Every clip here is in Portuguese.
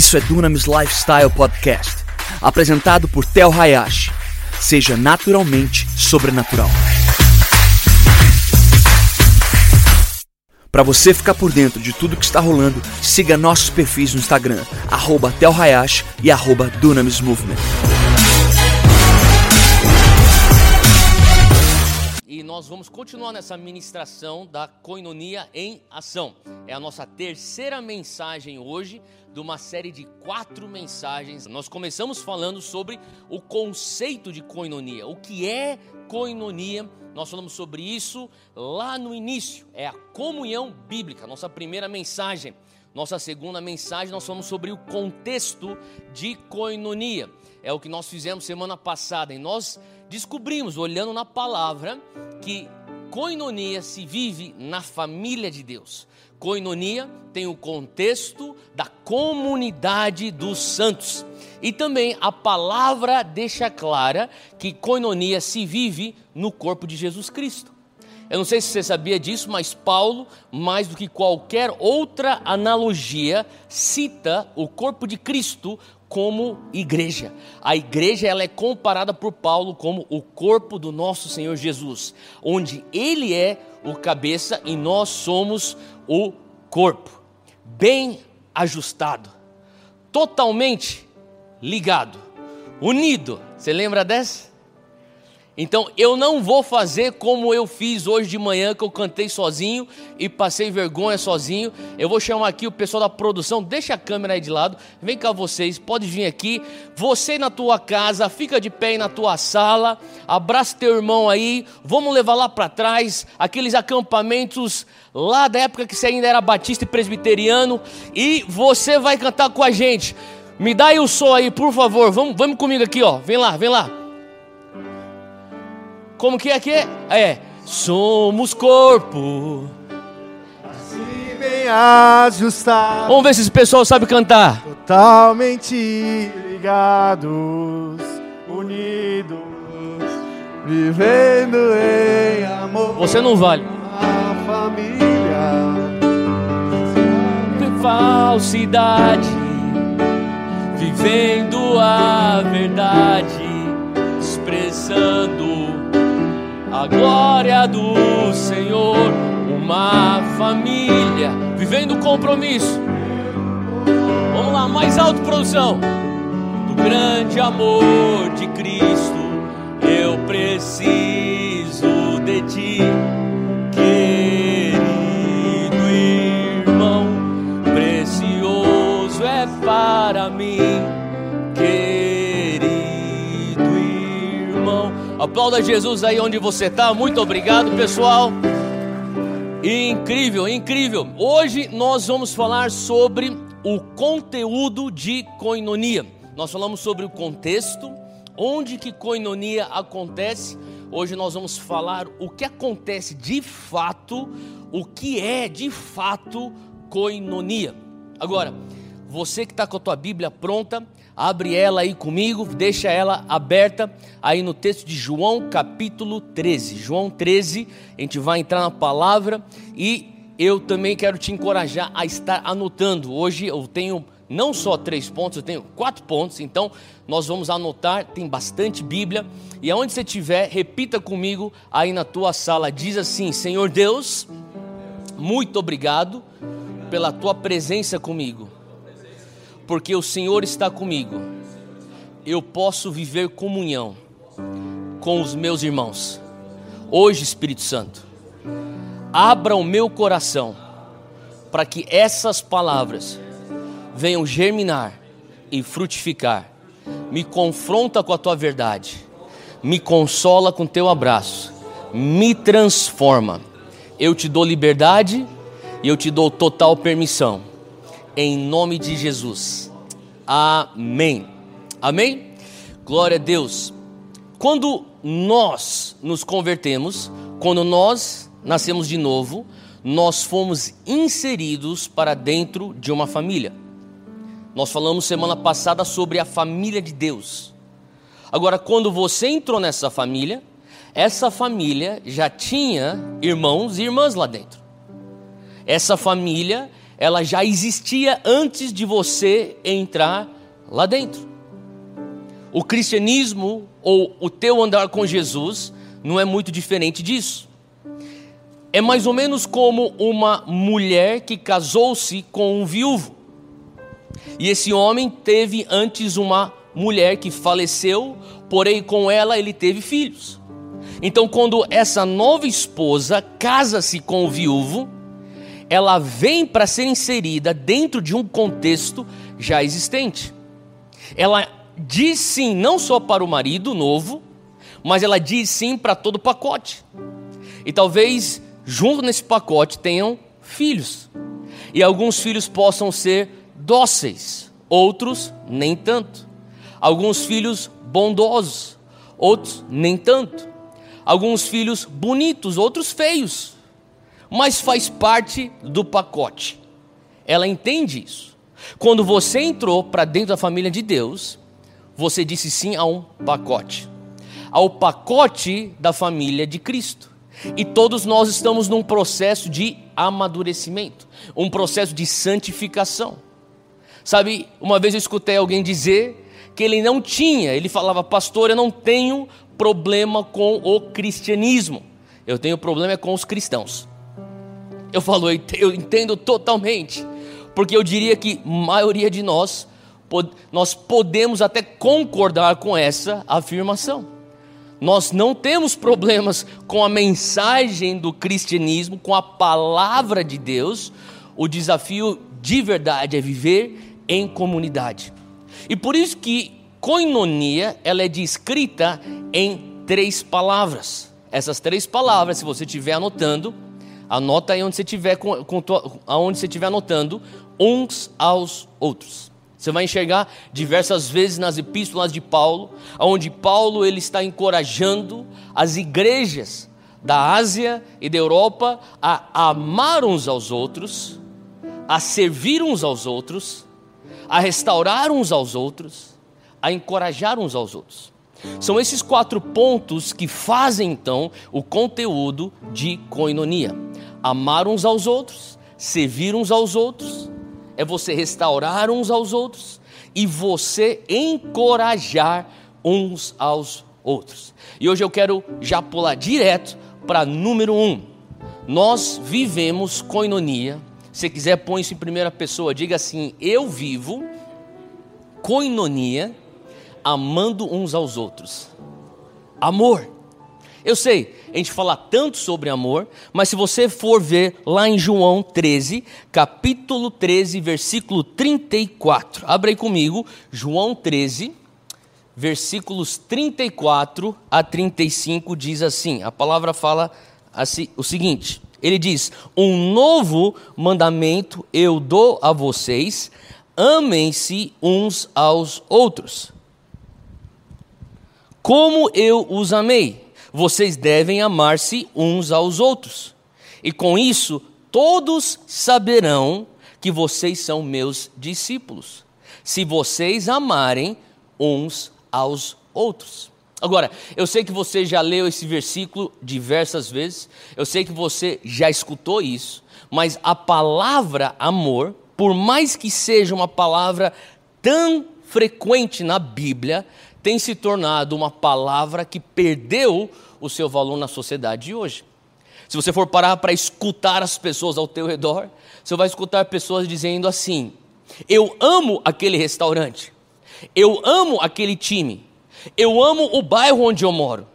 Isso é Dunamis Lifestyle Podcast, apresentado por Tel Hayashi. Seja naturalmente sobrenatural. Para você ficar por dentro de tudo que está rolando, siga nossos perfis no Instagram, arroba Tel Hayashi e arroba Dunamis Movement. Nós vamos continuar nessa ministração da coinonia em ação. É a nossa terceira mensagem hoje de uma série de quatro mensagens. Nós começamos falando sobre o conceito de coinonia, o que é coinonia. Nós falamos sobre isso lá no início, é a comunhão bíblica, nossa primeira mensagem. Nossa segunda mensagem, nós falamos sobre o contexto de coinonia. É o que nós fizemos semana passada e nós descobrimos, olhando na palavra, que coinonia se vive na família de Deus. Coinonia tem o contexto da comunidade dos santos. E também a palavra deixa clara que coinonia se vive no corpo de Jesus Cristo. Eu não sei se você sabia disso, mas Paulo, mais do que qualquer outra analogia, cita o corpo de Cristo como igreja. A igreja ela é comparada por Paulo como o corpo do nosso Senhor Jesus, onde ele é o cabeça e nós somos o corpo. Bem ajustado, totalmente ligado, unido. Você lembra dessa? Então eu não vou fazer como eu fiz hoje de manhã, que eu cantei sozinho e passei vergonha sozinho. Eu vou chamar aqui o pessoal da produção, deixa a câmera aí de lado. Vem cá vocês, pode vir aqui. Você na tua casa, fica de pé aí na tua sala, abraça teu irmão aí. Vamos levar lá para trás aqueles acampamentos lá da época que você ainda era batista e presbiteriano e você vai cantar com a gente. Me dá aí o som aí, por favor. Vamos, vamos comigo aqui, ó. Vem lá, vem lá. Como que é que é? É. Somos corpo. Se bem ajustado. Vamos ver se esse pessoal sabe cantar. Totalmente ligados, unidos, vivendo em amor. Você não vale. A família. Falsidade, vivendo a verdade, expressando a glória do Senhor, uma família vivendo compromisso. Vamos lá, mais alto, produção. Do grande amor de Cristo, eu preciso de ti, Aplauda Jesus aí onde você está. Muito obrigado, pessoal. Incrível, incrível. Hoje nós vamos falar sobre o conteúdo de coinonia. Nós falamos sobre o contexto, onde que coinonia acontece. Hoje nós vamos falar o que acontece de fato, o que é de fato coinonia. Agora, você que está com a tua Bíblia pronta, abre ela aí comigo, deixa ela aberta aí no texto de João capítulo 13. João 13, a gente vai entrar na palavra e eu também quero te encorajar a estar anotando. Hoje eu tenho não só três pontos, eu tenho quatro pontos, então nós vamos anotar, tem bastante Bíblia, e aonde você estiver, repita comigo aí na tua sala, diz assim: Senhor Deus, muito obrigado pela tua presença comigo, porque o Senhor está comigo, eu posso viver comunhão com os meus irmãos. Hoje, Espírito Santo, abra o meu coração para que essas palavras venham germinar e frutificar. Me confronta com a tua verdade, me consola com teu abraço, me transforma. Eu te dou liberdade e eu te dou total permissão, em nome de Jesus. Amém. Amém? Glória a Deus. Quando nós nos convertemos, quando nós nascemos de novo, nós fomos inseridos para dentro de uma família. Nós falamos semana passada sobre a família de Deus. Agora, quando você entrou nessa família, essa família já tinha irmãos e irmãs lá dentro. Essa família, ela já existia antes de você entrar lá dentro. O cristianismo ou o teu andar com Jesus não é muito diferente disso. É mais ou menos como uma mulher que casou-se com um viúvo. E esse homem teve antes uma mulher que faleceu, porém com ela ele teve filhos. Então, quando essa nova esposa casa-se com o viúvo, ela vem para ser inserida dentro de um contexto já existente. Ela diz sim não só para o marido novo, mas ela diz sim para todo o pacote. E talvez junto nesse pacote tenham filhos. E alguns filhos possam ser dóceis, outros nem tanto. Alguns filhos bondosos, outros nem tanto. Alguns filhos bonitos, outros feios. Mas faz parte do pacote. Ela entende isso. Quando você entrou para dentro da família de Deus, você disse sim a um pacote. Ao pacote da família de Cristo. E todos nós estamos num processo de amadurecimento, um processo de santificação. Sabe, uma vez eu escutei alguém dizer que ele não tinha, ele falava, pastor, eu não tenho problema com o cristianismo, eu tenho problema com os cristãos. Eu falo, eu entendo totalmente, porque eu diria que maioria de nós, nós podemos até concordar com essa afirmação. Nós não temos problemas com a mensagem do cristianismo, com a palavra de Deus. O desafio de verdade é viver em comunidade. E por isso que koinonia, ela é descrita em três palavras. Essas três palavras, se você estiver anotando, anota aí onde você estiver com, com, aonde você estiver anotando, uns aos outros. Você vai enxergar diversas vezes nas epístolas de Paulo, onde Paulo ele está encorajando as igrejas da Ásia e da Europa a amar uns aos outros, a servir uns aos outros a restaurar uns aos outros, a encorajar uns aos outros. São esses quatro pontos que fazem então o conteúdo de coinonia: amar uns aos outros, servir uns aos outros, é você restaurar uns aos outros e você encorajar uns aos outros. E hoje eu quero já pular direto para número um. Nós vivemos coinonia se quiser, põe isso em primeira pessoa. Diga assim: Eu vivo coinonia, amando uns aos outros. Amor. Eu sei, a gente fala tanto sobre amor, mas se você for ver lá em João 13, capítulo 13, versículo 34, abre aí comigo, João 13, versículos 34 a 35, diz assim: a palavra fala assim, o seguinte: ele diz: Um novo mandamento eu dou a vocês, amem-se uns aos outros. Como eu os amei, vocês devem amar-se uns aos outros. E com isso, todos saberão que vocês são meus discípulos, se vocês amarem uns aos outros. Agora, eu sei que você já leu esse versículo diversas vezes, eu sei que você já escutou isso, mas a palavra amor, por mais que seja uma palavra tão frequente na Bíblia, tem se tornado uma palavra que perdeu o seu valor na sociedade de hoje. Se você for parar para escutar as pessoas ao teu redor, você vai escutar pessoas dizendo assim: Eu amo aquele restaurante, eu amo aquele time, eu amo o bairro onde eu moro.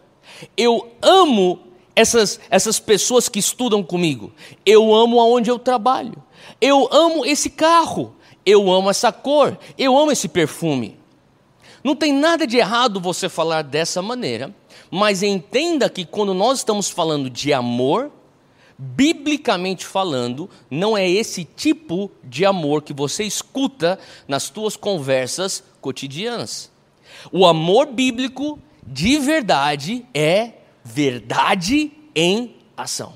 Eu amo essas, essas pessoas que estudam comigo. Eu amo aonde eu trabalho. Eu amo esse carro. Eu amo essa cor. Eu amo esse perfume. Não tem nada de errado você falar dessa maneira, mas entenda que quando nós estamos falando de amor, biblicamente falando, não é esse tipo de amor que você escuta nas tuas conversas cotidianas. O amor bíblico de verdade é verdade em ação.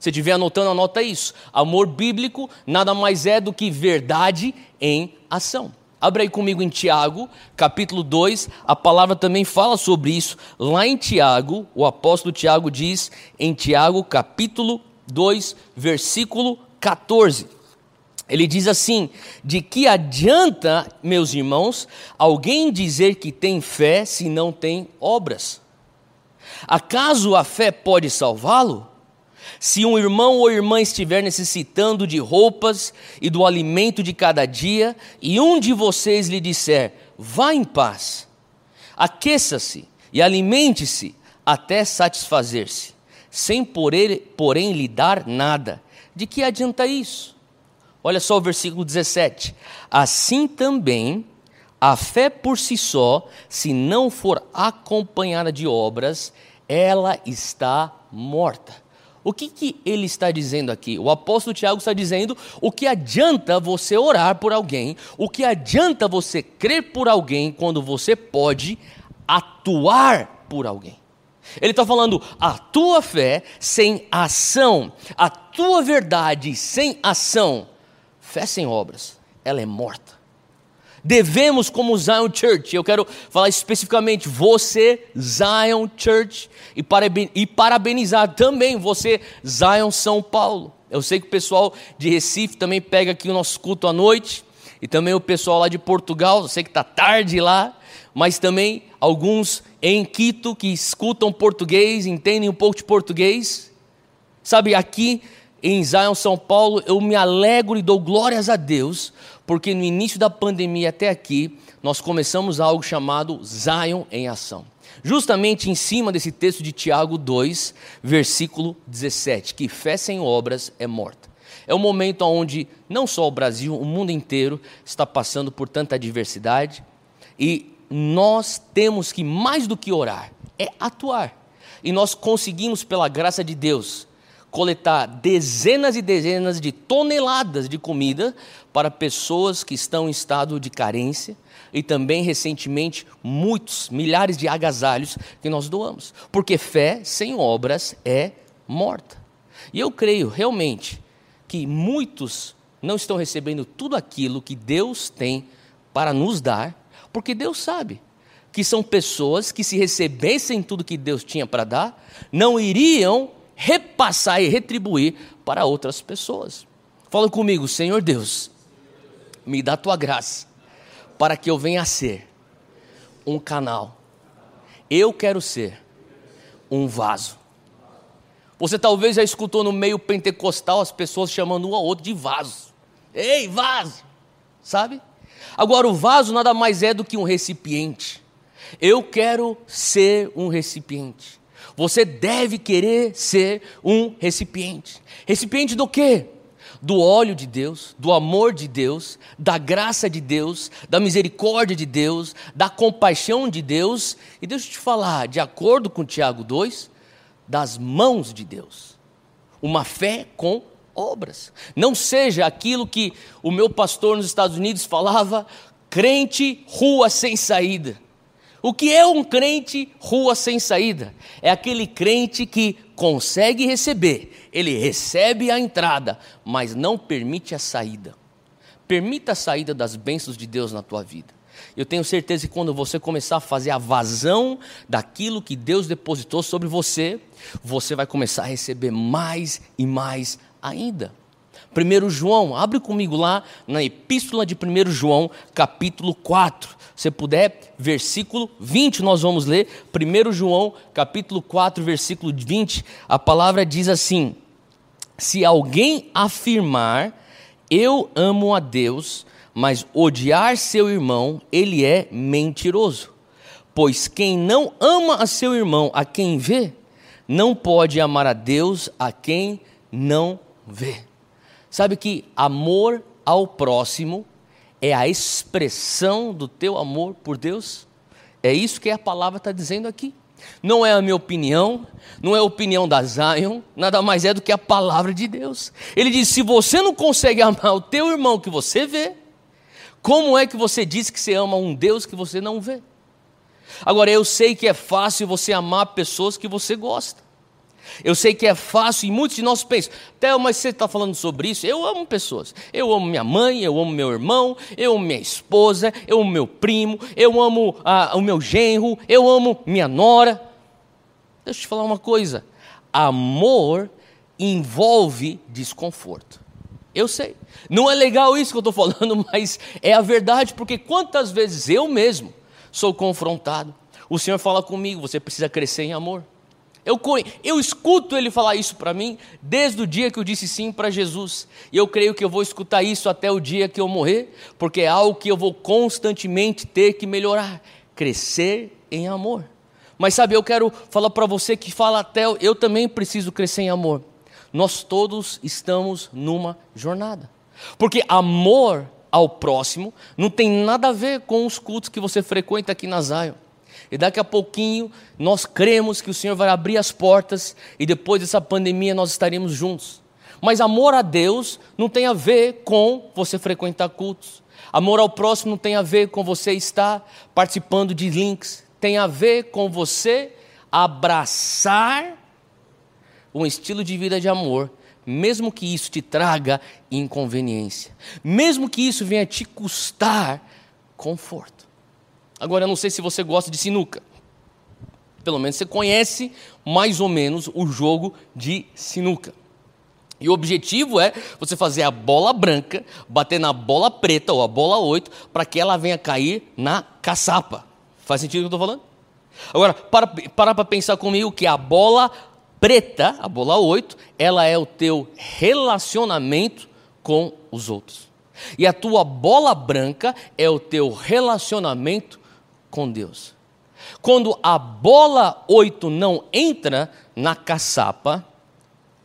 Se estiver anotando, anota isso. Amor bíblico nada mais é do que verdade em ação. Abre aí comigo em Tiago, capítulo 2, a palavra também fala sobre isso. Lá em Tiago, o apóstolo Tiago diz, em Tiago, capítulo 2, versículo 14. Ele diz assim: De que adianta, meus irmãos, alguém dizer que tem fé se não tem obras? Acaso a fé pode salvá-lo? Se um irmão ou irmã estiver necessitando de roupas e do alimento de cada dia, e um de vocês lhe disser: Vá em paz, aqueça-se e alimente-se até satisfazer-se, sem porém lhe dar nada, de que adianta isso? Olha só o versículo 17. Assim também a fé por si só, se não for acompanhada de obras, ela está morta. O que, que ele está dizendo aqui? O apóstolo Tiago está dizendo o que adianta você orar por alguém, o que adianta você crer por alguém quando você pode atuar por alguém. Ele está falando a tua fé sem ação, a tua verdade sem ação Fé sem obras, ela é morta. Devemos, como Zion Church, eu quero falar especificamente você, Zion Church, e parabenizar também você, Zion São Paulo. Eu sei que o pessoal de Recife também pega aqui o nosso culto à noite, e também o pessoal lá de Portugal, eu sei que está tarde lá, mas também alguns em Quito que escutam português, entendem um pouco de português. Sabe, aqui em Zion, São Paulo, eu me alegro e dou glórias a Deus, porque no início da pandemia até aqui, nós começamos algo chamado Zion em Ação. Justamente em cima desse texto de Tiago 2, versículo 17, que fé sem obras é morta. É um momento onde não só o Brasil, o mundo inteiro está passando por tanta adversidade e nós temos que, mais do que orar, é atuar. E nós conseguimos, pela graça de Deus, coletar dezenas e dezenas de toneladas de comida para pessoas que estão em estado de carência e também recentemente muitos, milhares de agasalhos que nós doamos, porque fé sem obras é morta. E eu creio realmente que muitos não estão recebendo tudo aquilo que Deus tem para nos dar, porque Deus sabe que são pessoas que se recebessem tudo que Deus tinha para dar, não iriam repassar e retribuir para outras pessoas. Fala comigo, Senhor Deus, me dá tua graça para que eu venha a ser um canal. Eu quero ser um vaso. Você talvez já escutou no meio pentecostal as pessoas chamando um ao outro de vaso. Ei, vaso! Sabe? Agora, o vaso nada mais é do que um recipiente. Eu quero ser um recipiente. Você deve querer ser um recipiente. Recipiente do quê? Do óleo de Deus, do amor de Deus, da graça de Deus, da misericórdia de Deus, da compaixão de Deus. E deixa eu te falar, de acordo com Tiago 2, das mãos de Deus. Uma fé com obras. Não seja aquilo que o meu pastor nos Estados Unidos falava, crente rua sem saída. O que é um crente rua sem saída? É aquele crente que consegue receber, ele recebe a entrada, mas não permite a saída. Permita a saída das bênçãos de Deus na tua vida. Eu tenho certeza que quando você começar a fazer a vazão daquilo que Deus depositou sobre você, você vai começar a receber mais e mais ainda. 1 João, abre comigo lá na epístola de 1 João, capítulo 4. Se puder, versículo 20, nós vamos ler. 1 João, capítulo 4, versículo 20. A palavra diz assim: Se alguém afirmar, eu amo a Deus, mas odiar seu irmão, ele é mentiroso. Pois quem não ama a seu irmão, a quem vê, não pode amar a Deus a quem não vê. Sabe que amor ao próximo é a expressão do teu amor por Deus? É isso que a palavra está dizendo aqui. Não é a minha opinião, não é a opinião da Zion, nada mais é do que a palavra de Deus. Ele diz: se você não consegue amar o teu irmão que você vê, como é que você diz que você ama um Deus que você não vê? Agora, eu sei que é fácil você amar pessoas que você gosta. Eu sei que é fácil e muitos de nós pensam, Theo, mas você está falando sobre isso? Eu amo pessoas. Eu amo minha mãe, eu amo meu irmão, eu amo minha esposa, eu amo meu primo, eu amo ah, o meu genro, eu amo minha nora. Deixa eu te falar uma coisa: amor envolve desconforto. Eu sei. Não é legal isso que eu estou falando, mas é a verdade, porque quantas vezes eu mesmo sou confrontado. O Senhor fala comigo, você precisa crescer em amor. Eu, eu escuto Ele falar isso para mim desde o dia que eu disse sim para Jesus. E eu creio que eu vou escutar isso até o dia que eu morrer, porque é algo que eu vou constantemente ter que melhorar. Crescer em amor. Mas sabe, eu quero falar para você que fala até eu também preciso crescer em amor. Nós todos estamos numa jornada. Porque amor ao próximo não tem nada a ver com os cultos que você frequenta aqui na Zion. E daqui a pouquinho nós cremos que o Senhor vai abrir as portas e depois dessa pandemia nós estaremos juntos. Mas amor a Deus não tem a ver com você frequentar cultos. Amor ao próximo não tem a ver com você estar participando de links. Tem a ver com você abraçar um estilo de vida de amor, mesmo que isso te traga inconveniência, mesmo que isso venha te custar conforto. Agora, eu não sei se você gosta de sinuca. Pelo menos você conhece mais ou menos o jogo de sinuca. E o objetivo é você fazer a bola branca bater na bola preta ou a bola 8 para que ela venha cair na caçapa. Faz sentido o que eu estou falando? Agora, para para pensar comigo que a bola preta, a bola 8, ela é o teu relacionamento com os outros. E a tua bola branca é o teu relacionamento com Deus. Quando a bola 8 não entra na caçapa,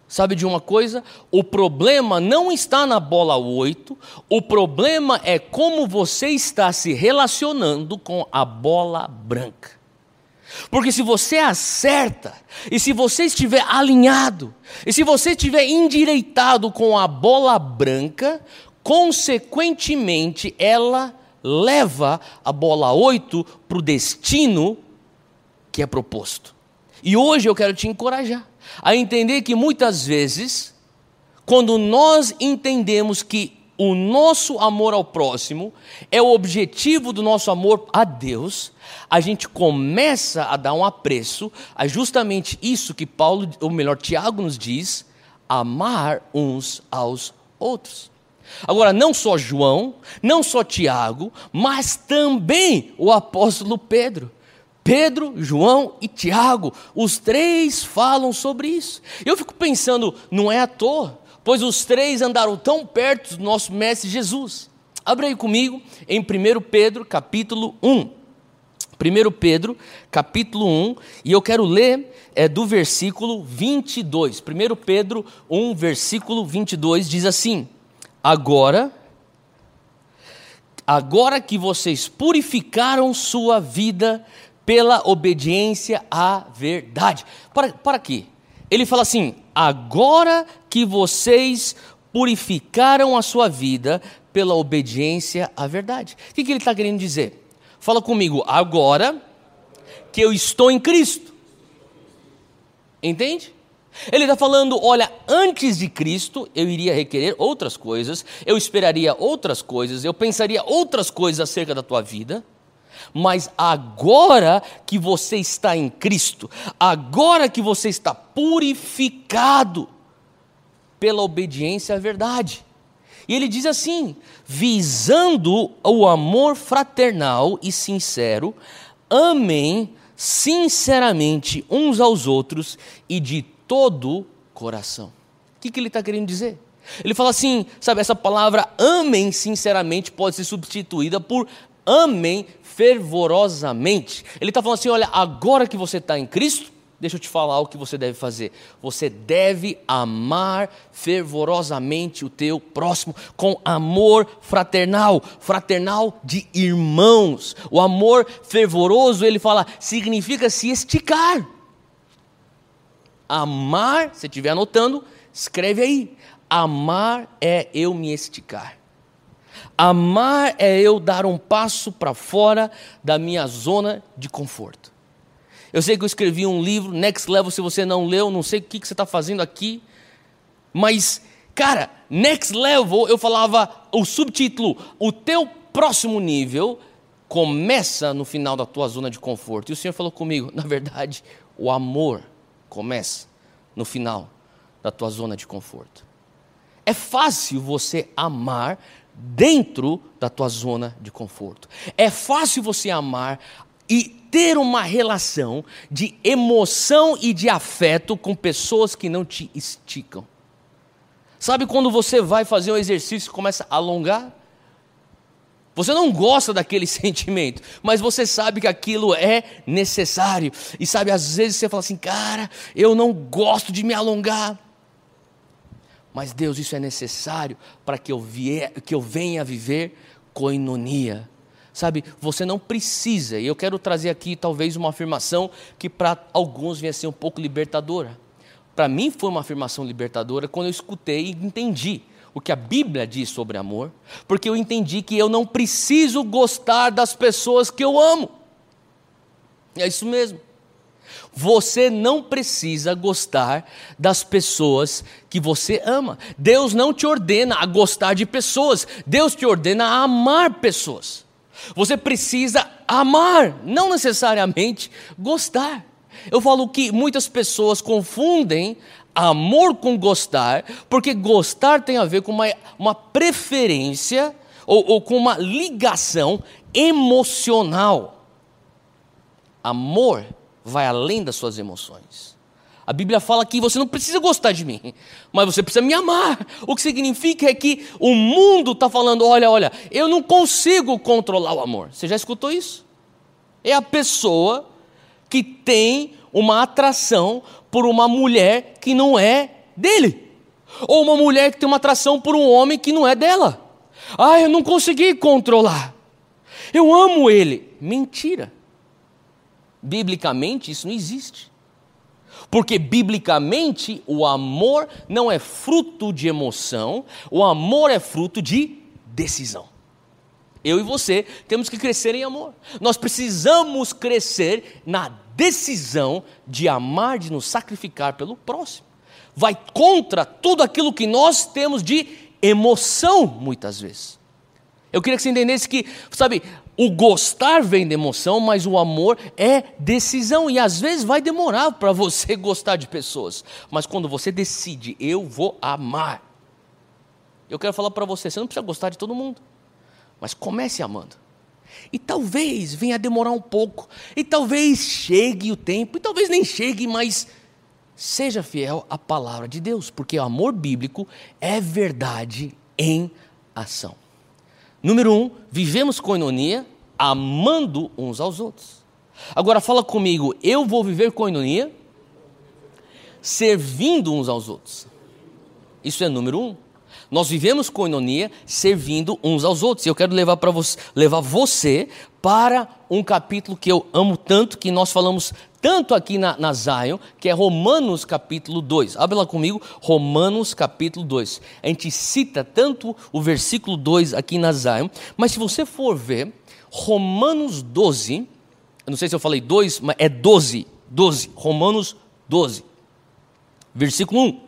sabe de uma coisa? O problema não está na bola 8, o problema é como você está se relacionando com a bola branca. Porque se você acerta, e se você estiver alinhado, e se você estiver endireitado com a bola branca, consequentemente ela leva a bola 8 para o destino que é proposto. E hoje eu quero te encorajar a entender que muitas vezes, quando nós entendemos que o nosso amor ao próximo é o objetivo do nosso amor a Deus, a gente começa a dar um apreço a justamente isso que Paulo, ou melhor, Tiago nos diz: amar uns aos outros. Agora, não só João, não só Tiago, mas também o apóstolo Pedro. Pedro, João e Tiago, os três falam sobre isso. Eu fico pensando, não é à toa, pois os três andaram tão perto do nosso mestre Jesus. Abre aí comigo em 1 Pedro, capítulo 1. 1 Pedro, capítulo 1, e eu quero ler é, do versículo 22. 1 Pedro 1, versículo 22 diz assim: Agora, agora que vocês purificaram sua vida pela obediência à verdade. Para, para quê? Ele fala assim: agora que vocês purificaram a sua vida pela obediência à verdade. O que, que ele está querendo dizer? Fala comigo, agora que eu estou em Cristo. Entende? Ele está falando: olha, antes de Cristo eu iria requerer outras coisas, eu esperaria outras coisas, eu pensaria outras coisas acerca da tua vida, mas agora que você está em Cristo, agora que você está purificado pela obediência à verdade. E ele diz assim: visando o amor fraternal e sincero, amem sinceramente uns aos outros e de todo coração. O que, que ele está querendo dizer? Ele fala assim, sabe, essa palavra amem sinceramente pode ser substituída por amem fervorosamente. Ele está falando assim: olha, agora que você está em Cristo, deixa eu te falar o que você deve fazer. Você deve amar fervorosamente o teu próximo com amor fraternal, fraternal de irmãos. O amor fervoroso, ele fala, significa se esticar. Amar, se estiver anotando, escreve aí. Amar é eu me esticar. Amar é eu dar um passo para fora da minha zona de conforto. Eu sei que eu escrevi um livro, Next Level, se você não leu, não sei o que, que você está fazendo aqui, mas, cara, Next Level, eu falava o subtítulo, o teu próximo nível começa no final da tua zona de conforto. E o Senhor falou comigo, na verdade, o amor começa no final da tua zona de conforto. é fácil você amar dentro da tua zona de conforto. É fácil você amar e ter uma relação de emoção e de afeto com pessoas que não te esticam. Sabe quando você vai fazer um exercício e começa a alongar? Você não gosta daquele sentimento, mas você sabe que aquilo é necessário. E sabe, às vezes você fala assim, cara, eu não gosto de me alongar. Mas Deus, isso é necessário para que eu, que eu venha viver coinonia. Sabe, você não precisa, e eu quero trazer aqui talvez uma afirmação que para alguns venha ser um pouco libertadora. Para mim foi uma afirmação libertadora quando eu escutei e entendi o que a Bíblia diz sobre amor, porque eu entendi que eu não preciso gostar das pessoas que eu amo. É isso mesmo. Você não precisa gostar das pessoas que você ama. Deus não te ordena a gostar de pessoas, Deus te ordena a amar pessoas. Você precisa amar, não necessariamente gostar. Eu falo que muitas pessoas confundem amor com gostar, porque gostar tem a ver com uma, uma preferência ou, ou com uma ligação emocional. Amor vai além das suas emoções. A Bíblia fala que você não precisa gostar de mim, mas você precisa me amar. O que significa é que o mundo está falando: olha, olha, eu não consigo controlar o amor. Você já escutou isso? É a pessoa que tem uma atração por uma mulher que não é dele, ou uma mulher que tem uma atração por um homem que não é dela. Ah, eu não consegui controlar. Eu amo ele. Mentira. Biblicamente isso não existe. Porque biblicamente o amor não é fruto de emoção, o amor é fruto de decisão. Eu e você temos que crescer em amor. Nós precisamos crescer na decisão de amar, de nos sacrificar pelo próximo. Vai contra tudo aquilo que nós temos de emoção, muitas vezes. Eu queria que você entendesse que, sabe, o gostar vem de emoção, mas o amor é decisão. E às vezes vai demorar para você gostar de pessoas. Mas quando você decide, eu vou amar. Eu quero falar para você: você não precisa gostar de todo mundo, mas comece amando. E talvez venha a demorar um pouco, e talvez chegue o tempo, e talvez nem chegue, mas seja fiel à palavra de Deus, porque o amor bíblico é verdade em ação. Número um, vivemos coinonia amando uns aos outros. Agora fala comigo, eu vou viver coinonia servindo uns aos outros. Isso é número um. Nós vivemos coinonia servindo uns aos outros. E eu quero levar, para você, levar você para um capítulo que eu amo tanto, que nós falamos tanto aqui na, na Zion, que é Romanos capítulo 2. Abre lá comigo, Romanos capítulo 2. A gente cita tanto o versículo 2 aqui na Zion, mas se você for ver, Romanos 12, eu não sei se eu falei 2, mas é 12, 12, Romanos 12, versículo 1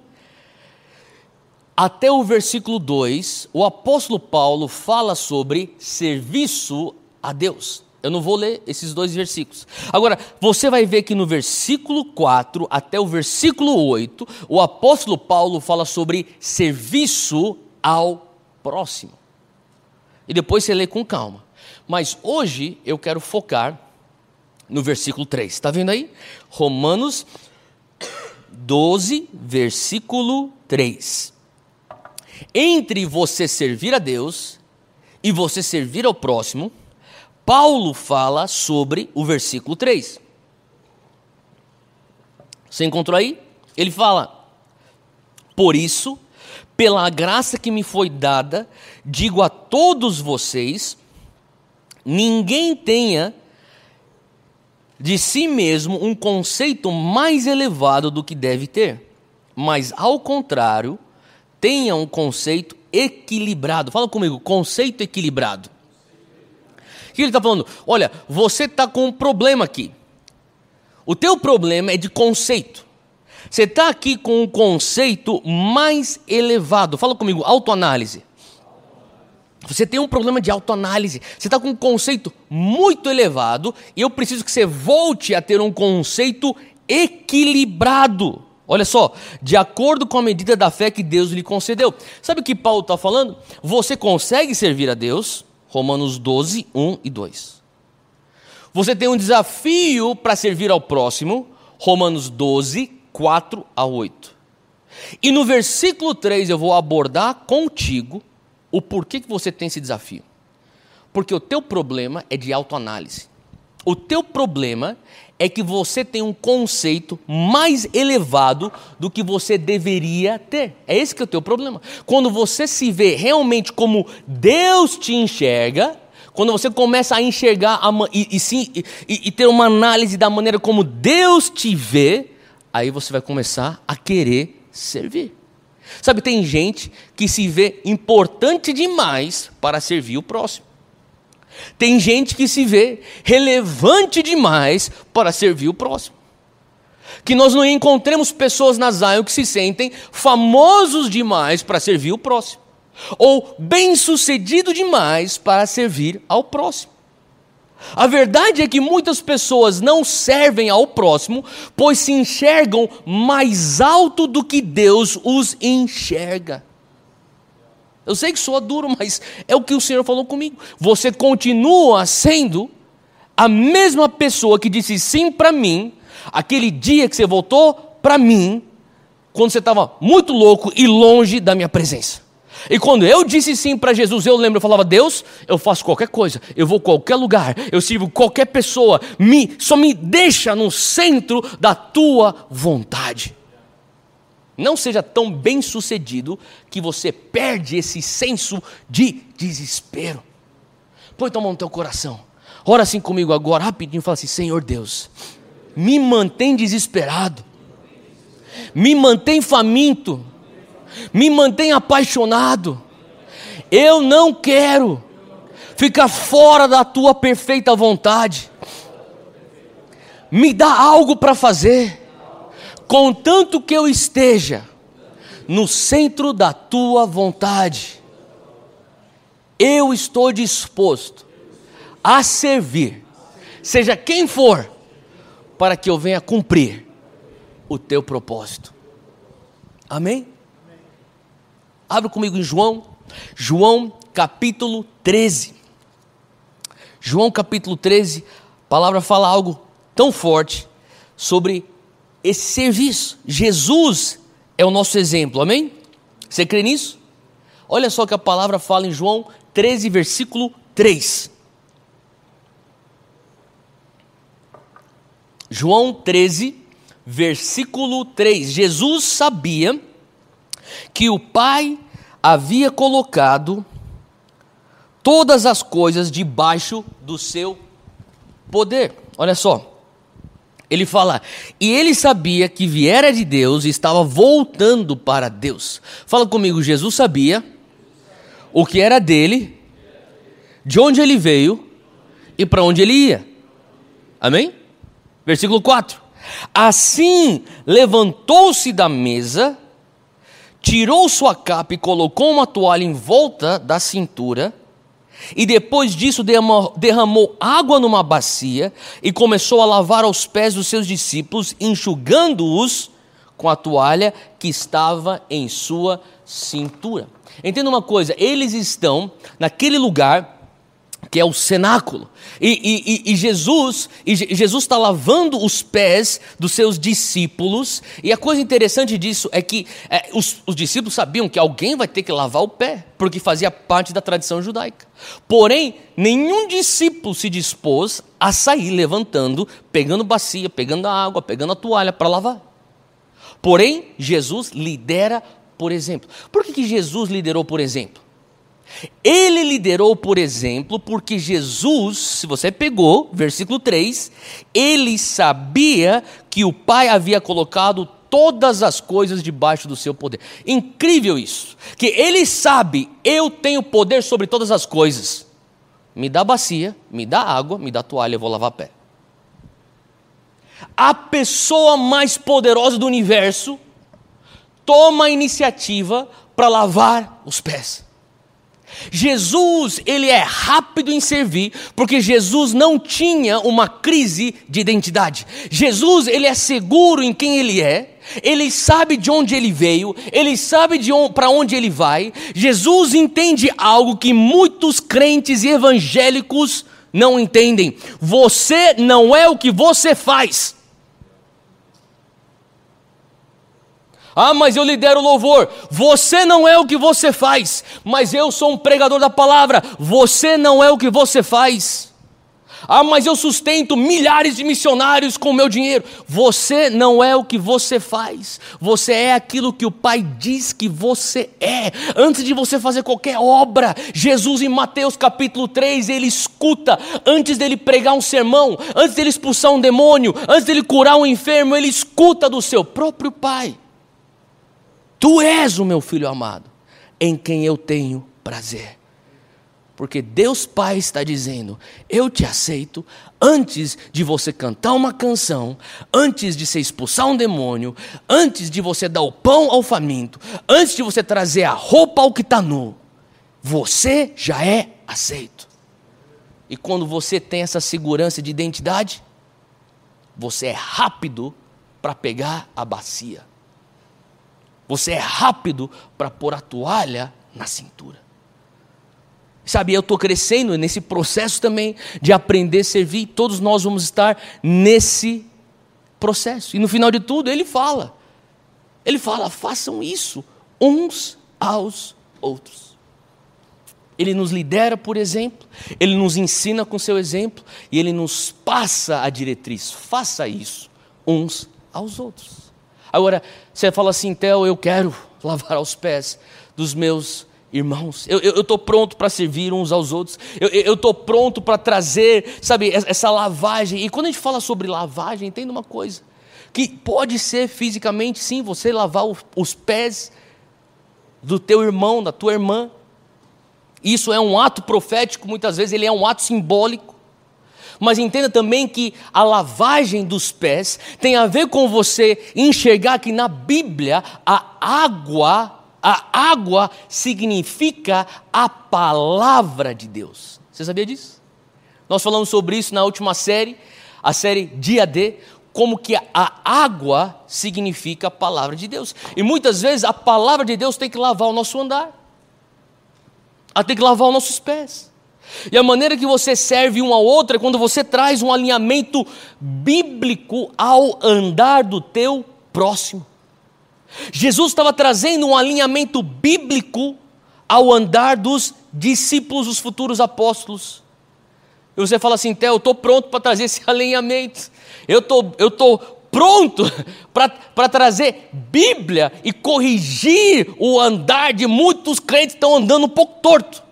até o versículo 2, o apóstolo Paulo fala sobre serviço a Deus. Eu não vou ler esses dois versículos. Agora, você vai ver que no versículo 4 até o versículo 8, o apóstolo Paulo fala sobre serviço ao próximo. E depois você lê com calma. Mas hoje eu quero focar no versículo 3. Está vendo aí? Romanos 12, versículo 3 entre você servir a Deus e você servir ao próximo, Paulo fala sobre o versículo 3. Você encontrou aí? Ele fala: Por isso, pela graça que me foi dada, digo a todos vocês: ninguém tenha de si mesmo um conceito mais elevado do que deve ter, mas ao contrário, tenha um conceito equilibrado. Fala comigo, conceito equilibrado. O que ele está falando? Olha, você está com um problema aqui. O teu problema é de conceito. Você está aqui com um conceito mais elevado. Fala comigo, autoanálise. Você tem um problema de autoanálise. Você está com um conceito muito elevado e eu preciso que você volte a ter um conceito equilibrado. Olha só, de acordo com a medida da fé que Deus lhe concedeu. Sabe o que Paulo está falando? Você consegue servir a Deus, Romanos 12, 1 e 2. Você tem um desafio para servir ao próximo, Romanos 12, 4 a 8. E no versículo 3 eu vou abordar contigo o porquê que você tem esse desafio. Porque o teu problema é de autoanálise. O teu problema é que você tem um conceito mais elevado do que você deveria ter. É esse que é o teu problema. Quando você se vê realmente como Deus te enxerga, quando você começa a enxergar a, e, e, sim, e, e ter uma análise da maneira como Deus te vê, aí você vai começar a querer servir. Sabe, tem gente que se vê importante demais para servir o próximo. Tem gente que se vê relevante demais para servir o próximo. Que nós não encontremos pessoas na Zion que se sentem famosos demais para servir o próximo, ou bem-sucedido demais para servir ao próximo. A verdade é que muitas pessoas não servem ao próximo, pois se enxergam mais alto do que Deus os enxerga. Eu sei que soa duro, mas é o que o Senhor falou comigo. Você continua sendo a mesma pessoa que disse sim para mim, aquele dia que você voltou para mim, quando você estava muito louco e longe da minha presença. E quando eu disse sim para Jesus, eu lembro, eu falava, Deus, eu faço qualquer coisa, eu vou a qualquer lugar, eu sirvo qualquer pessoa, me, só me deixa no centro da tua vontade. Não seja tão bem sucedido que você perde esse senso de desespero. Põe tua mão no teu coração. Ora assim comigo agora, rapidinho, fala assim: Senhor Deus, me mantém desesperado, me mantém faminto, me mantém apaixonado. Eu não quero ficar fora da tua perfeita vontade. Me dá algo para fazer contanto que eu esteja no centro da tua vontade, eu estou disposto a servir, seja quem for, para que eu venha cumprir o teu propósito. Amém? Abra comigo em João, João capítulo 13. João capítulo 13, a palavra fala algo tão forte sobre esse serviço. Jesus é o nosso exemplo, amém? Você crê nisso? Olha só que a palavra fala em João 13, versículo 3. João 13, versículo 3. Jesus sabia que o Pai havia colocado todas as coisas debaixo do seu poder. Olha só. Ele fala, e ele sabia que viera de Deus e estava voltando para Deus. Fala comigo, Jesus sabia o que era dele, de onde ele veio e para onde ele ia. Amém? Versículo 4. Assim levantou-se da mesa, tirou sua capa e colocou uma toalha em volta da cintura e depois disso derramou água numa bacia e começou a lavar os pés dos seus discípulos, enxugando-os com a toalha que estava em sua cintura. Entenda uma coisa: eles estão naquele lugar que é o cenáculo. E, e, e Jesus e Jesus está lavando os pés dos seus discípulos. E a coisa interessante disso é que é, os, os discípulos sabiam que alguém vai ter que lavar o pé, porque fazia parte da tradição judaica. Porém, nenhum discípulo se dispôs a sair levantando, pegando bacia, pegando a água, pegando a toalha para lavar. Porém, Jesus lidera por exemplo. Por que, que Jesus liderou por exemplo? Ele liderou, por exemplo, porque Jesus, se você pegou, versículo 3, ele sabia que o Pai havia colocado todas as coisas debaixo do seu poder. Incrível isso. Que ele sabe, eu tenho poder sobre todas as coisas. Me dá bacia, me dá água, me dá toalha, eu vou lavar pé. A pessoa mais poderosa do universo toma a iniciativa para lavar os pés. Jesus, ele é rápido em servir, porque Jesus não tinha uma crise de identidade. Jesus, ele é seguro em quem ele é, Ele sabe de onde ele veio, ele sabe para onde ele vai. Jesus entende algo que muitos crentes e evangélicos não entendem. Você não é o que você faz. Ah, mas eu lidero louvor. Você não é o que você faz. Mas eu sou um pregador da palavra. Você não é o que você faz. Ah, mas eu sustento milhares de missionários com o meu dinheiro. Você não é o que você faz. Você é aquilo que o Pai diz que você é. Antes de você fazer qualquer obra, Jesus em Mateus capítulo 3, ele escuta antes dele pregar um sermão, antes dele expulsar um demônio, antes dele curar um enfermo, ele escuta do seu próprio Pai. Tu és o meu filho amado, em quem eu tenho prazer. Porque Deus Pai está dizendo: Eu te aceito antes de você cantar uma canção, antes de você expulsar um demônio, antes de você dar o pão ao faminto, antes de você trazer a roupa ao que está nu. Você já é aceito. E quando você tem essa segurança de identidade, você é rápido para pegar a bacia. Você é rápido para pôr a toalha na cintura. Sabe, eu estou crescendo nesse processo também de aprender a servir. Todos nós vamos estar nesse processo. E no final de tudo, ele fala: ele fala, façam isso uns aos outros. Ele nos lidera por exemplo, ele nos ensina com seu exemplo e ele nos passa a diretriz. Faça isso uns aos outros. Agora, você fala assim, Theo, eu quero lavar os pés dos meus irmãos. Eu estou pronto para servir uns aos outros. Eu estou pronto para trazer, sabe, essa lavagem. E quando a gente fala sobre lavagem, entenda uma coisa: que pode ser fisicamente, sim, você lavar os pés do teu irmão, da tua irmã. Isso é um ato profético, muitas vezes ele é um ato simbólico. Mas entenda também que a lavagem dos pés tem a ver com você enxergar que na Bíblia a água, a água significa a palavra de Deus. Você sabia disso? Nós falamos sobre isso na última série, a série Dia D, como que a água significa a palavra de Deus. E muitas vezes a palavra de Deus tem que lavar o nosso andar. Ela tem que lavar os nossos pés. E a maneira que você serve um ao outro é quando você traz um alinhamento bíblico ao andar do teu próximo. Jesus estava trazendo um alinhamento bíblico ao andar dos discípulos, os futuros apóstolos. E você fala assim, Theo, eu estou pronto para trazer esse alinhamento. Eu tô, estou pronto para trazer Bíblia e corrigir o andar de muitos crentes que estão andando um pouco torto.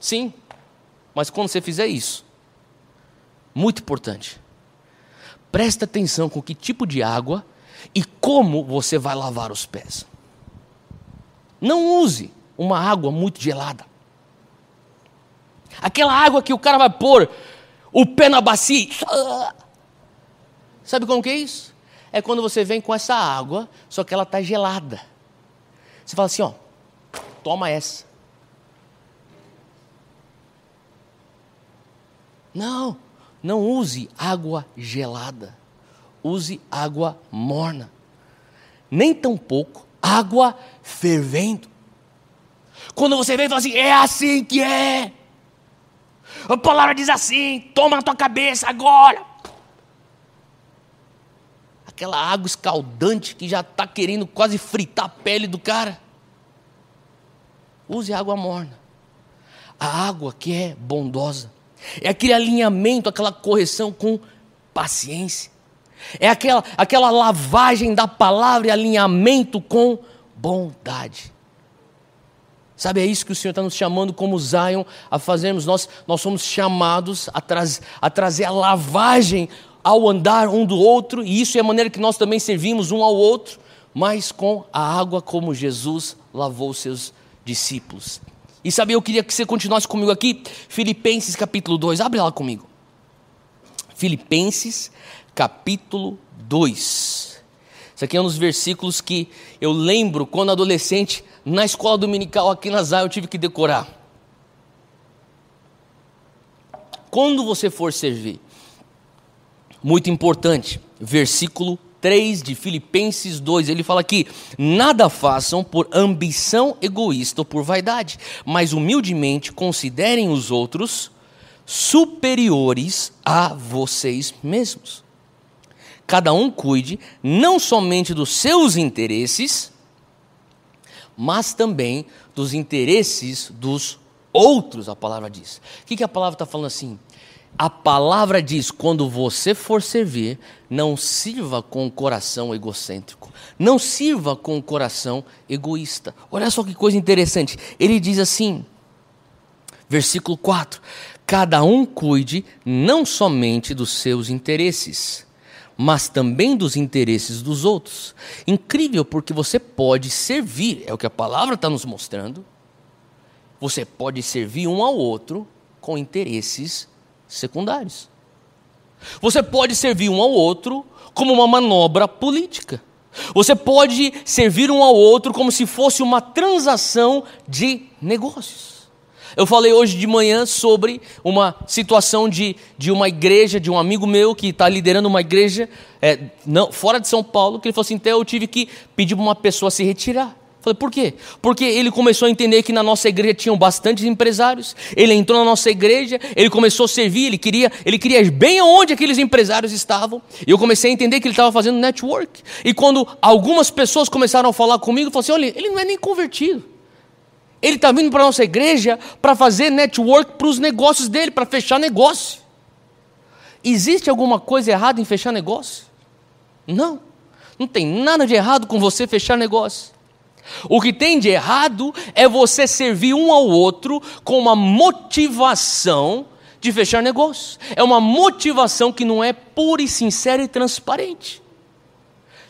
Sim, mas quando você fizer isso, muito importante, presta atenção com que tipo de água e como você vai lavar os pés. Não use uma água muito gelada. Aquela água que o cara vai pôr o pé na bacia. Sabe como que é isso? É quando você vem com essa água, só que ela está gelada. Você fala assim, ó, toma essa. Não, não use água gelada. Use água morna. Nem tampouco água fervendo. Quando você vem e fala assim, é assim que é. A palavra diz assim: toma na tua cabeça agora. Aquela água escaldante que já está querendo quase fritar a pele do cara. Use água morna. A água que é bondosa. É aquele alinhamento, aquela correção com paciência. É aquela, aquela lavagem da palavra e alinhamento com bondade. Sabe, é isso que o Senhor está nos chamando como Zion a fazermos. Nós, nós somos chamados a, traz, a trazer a lavagem ao andar um do outro, e isso é a maneira que nós também servimos um ao outro, mas com a água como Jesus lavou seus discípulos. E sabe, eu queria que você continuasse comigo aqui, Filipenses capítulo 2, abre lá comigo. Filipenses capítulo 2. Isso aqui é um dos versículos que eu lembro quando adolescente, na escola dominical aqui na Zá, eu tive que decorar. Quando você for servir, muito importante, versículo 3 de Filipenses 2. Ele fala aqui: nada façam por ambição egoísta ou por vaidade, mas humildemente considerem os outros superiores a vocês mesmos. Cada um cuide não somente dos seus interesses, mas também dos interesses dos outros, a palavra diz. O que, que a palavra está falando assim? A palavra diz: quando você for servir, não sirva com o coração egocêntrico, não sirva com o coração egoísta. Olha só que coisa interessante. Ele diz assim, versículo 4: Cada um cuide não somente dos seus interesses, mas também dos interesses dos outros. Incrível, porque você pode servir, é o que a palavra está nos mostrando. Você pode servir um ao outro com interesses secundários. Você pode servir um ao outro como uma manobra política. Você pode servir um ao outro como se fosse uma transação de negócios. Eu falei hoje de manhã sobre uma situação de, de uma igreja, de um amigo meu que está liderando uma igreja é, não, fora de São Paulo, que ele falou assim: então eu tive que pedir para uma pessoa se retirar. Falei, por quê? Porque ele começou a entender que na nossa igreja tinham bastantes empresários. Ele entrou na nossa igreja, ele começou a servir, ele queria, ele queria ir bem aonde aqueles empresários estavam. E eu comecei a entender que ele estava fazendo network. E quando algumas pessoas começaram a falar comigo, eu falei assim: olha, ele não é nem convertido. Ele está vindo para a nossa igreja para fazer network para os negócios dele, para fechar negócio. Existe alguma coisa errada em fechar negócio? Não. Não tem nada de errado com você fechar negócio. O que tem de errado é você servir um ao outro com uma motivação de fechar negócio. É uma motivação que não é pura e sincera e transparente.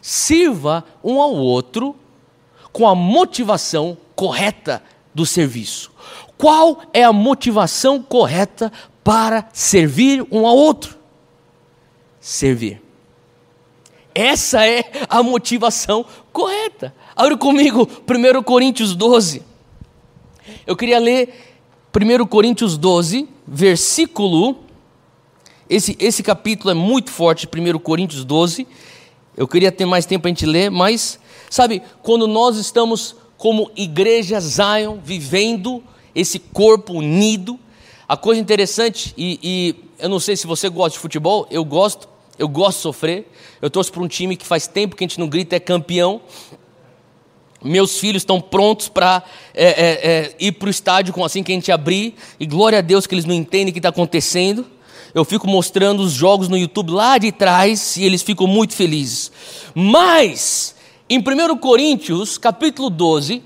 Sirva um ao outro com a motivação correta do serviço. Qual é a motivação correta para servir um ao outro? Servir. Essa é a motivação correta. Abre comigo 1 Coríntios 12. Eu queria ler 1 Coríntios 12, versículo. Esse, esse capítulo é muito forte, 1 Coríntios 12. Eu queria ter mais tempo para a gente ler, mas, sabe, quando nós estamos como igreja Zion, vivendo esse corpo unido, a coisa interessante, e, e eu não sei se você gosta de futebol, eu gosto, eu gosto de sofrer. Eu torço para um time que faz tempo que a gente não grita, é campeão. Meus filhos estão prontos para é, é, é, ir para o estádio com assim que a gente abrir. E glória a Deus que eles não entendem o que está acontecendo. Eu fico mostrando os jogos no YouTube lá de trás e eles ficam muito felizes. Mas, em 1 Coríntios, capítulo 12,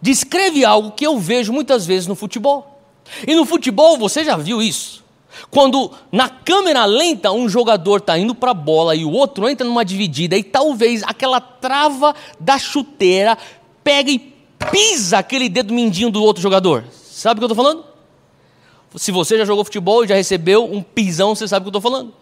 descreve algo que eu vejo muitas vezes no futebol. E no futebol você já viu isso. Quando na câmera lenta um jogador está indo para a bola e o outro entra numa dividida e talvez aquela trava da chuteira pega e pisa aquele dedo mindinho do outro jogador. Sabe o que eu estou falando? Se você já jogou futebol e já recebeu um pisão, você sabe o que eu estou falando.